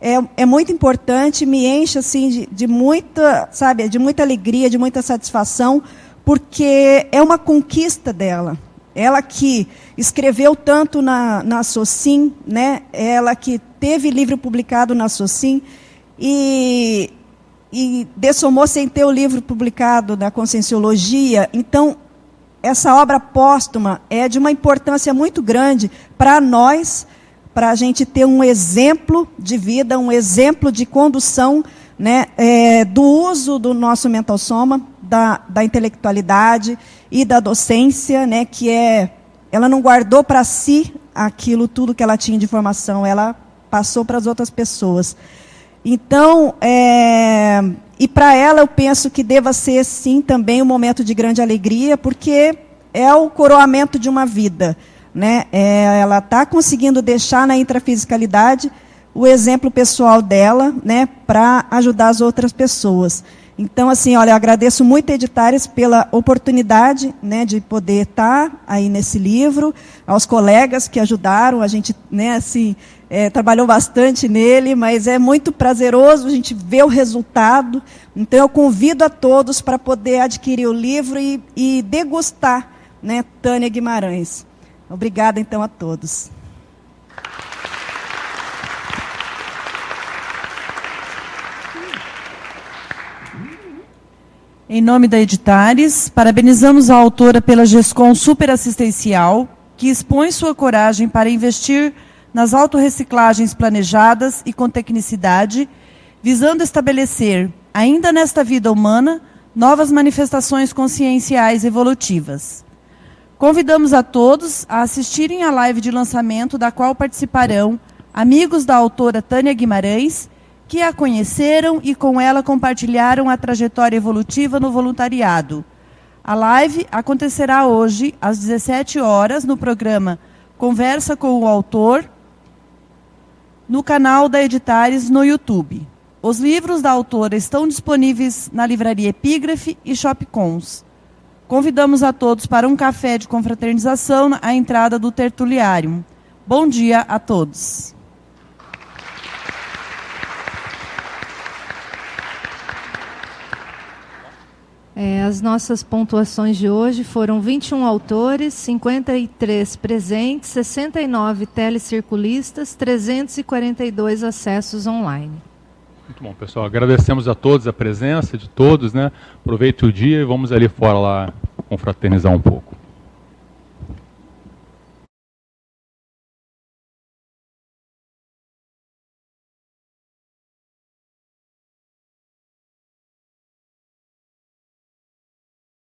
é, é muito importante, me enche assim, de, de, muita, sabe, de muita alegria, de muita satisfação, porque é uma conquista dela. Ela que escreveu tanto na, na Socim, né? ela que teve livro publicado na Socim, e, e dessomou sem ter o livro publicado na Conscienciologia. Então, essa obra póstuma é de uma importância muito grande para nós, para a gente ter um exemplo de vida, um exemplo de condução né, é, do uso do nosso mental soma, da, da intelectualidade e da docência, né, que é, ela não guardou para si aquilo tudo que ela tinha de formação, ela passou para as outras pessoas. Então, é, e para ela eu penso que deva ser, sim, também um momento de grande alegria, porque é o coroamento de uma vida. Né? É, ela está conseguindo deixar na intrafisicalidade o exemplo pessoal dela né, para ajudar as outras pessoas. Então, assim, olha, agradeço muito a Editares pela oportunidade né, de poder estar tá aí nesse livro, aos colegas que ajudaram, a gente né, assim, é, trabalhou bastante nele, mas é muito prazeroso a gente ver o resultado. Então, eu convido a todos para poder adquirir o livro e, e degustar né, Tânia Guimarães. Obrigada, então, a todos. Em nome da Editares, parabenizamos a autora pela GESCOM superassistencial, que expõe sua coragem para investir nas autorreciclagens planejadas e com tecnicidade, visando estabelecer, ainda nesta vida humana, novas manifestações conscienciais evolutivas. Convidamos a todos a assistirem à live de lançamento, da qual participarão amigos da autora Tânia Guimarães que a conheceram e com ela compartilharam a trajetória evolutiva no voluntariado. A live acontecerá hoje, às 17 horas, no programa Conversa com o Autor, no canal da Editares no YouTube. Os livros da autora estão disponíveis na livraria Epígrafe e Shopcons. Convidamos a todos para um café de confraternização à entrada do tertuliário. Bom dia a todos. É, as nossas pontuações de hoje foram 21 autores, 53 presentes, 69 telecirculistas, 342 acessos online. Muito bom, pessoal. Agradecemos a todos a presença de todos, né? Aproveite o dia e vamos ali fora lá confraternizar um pouco.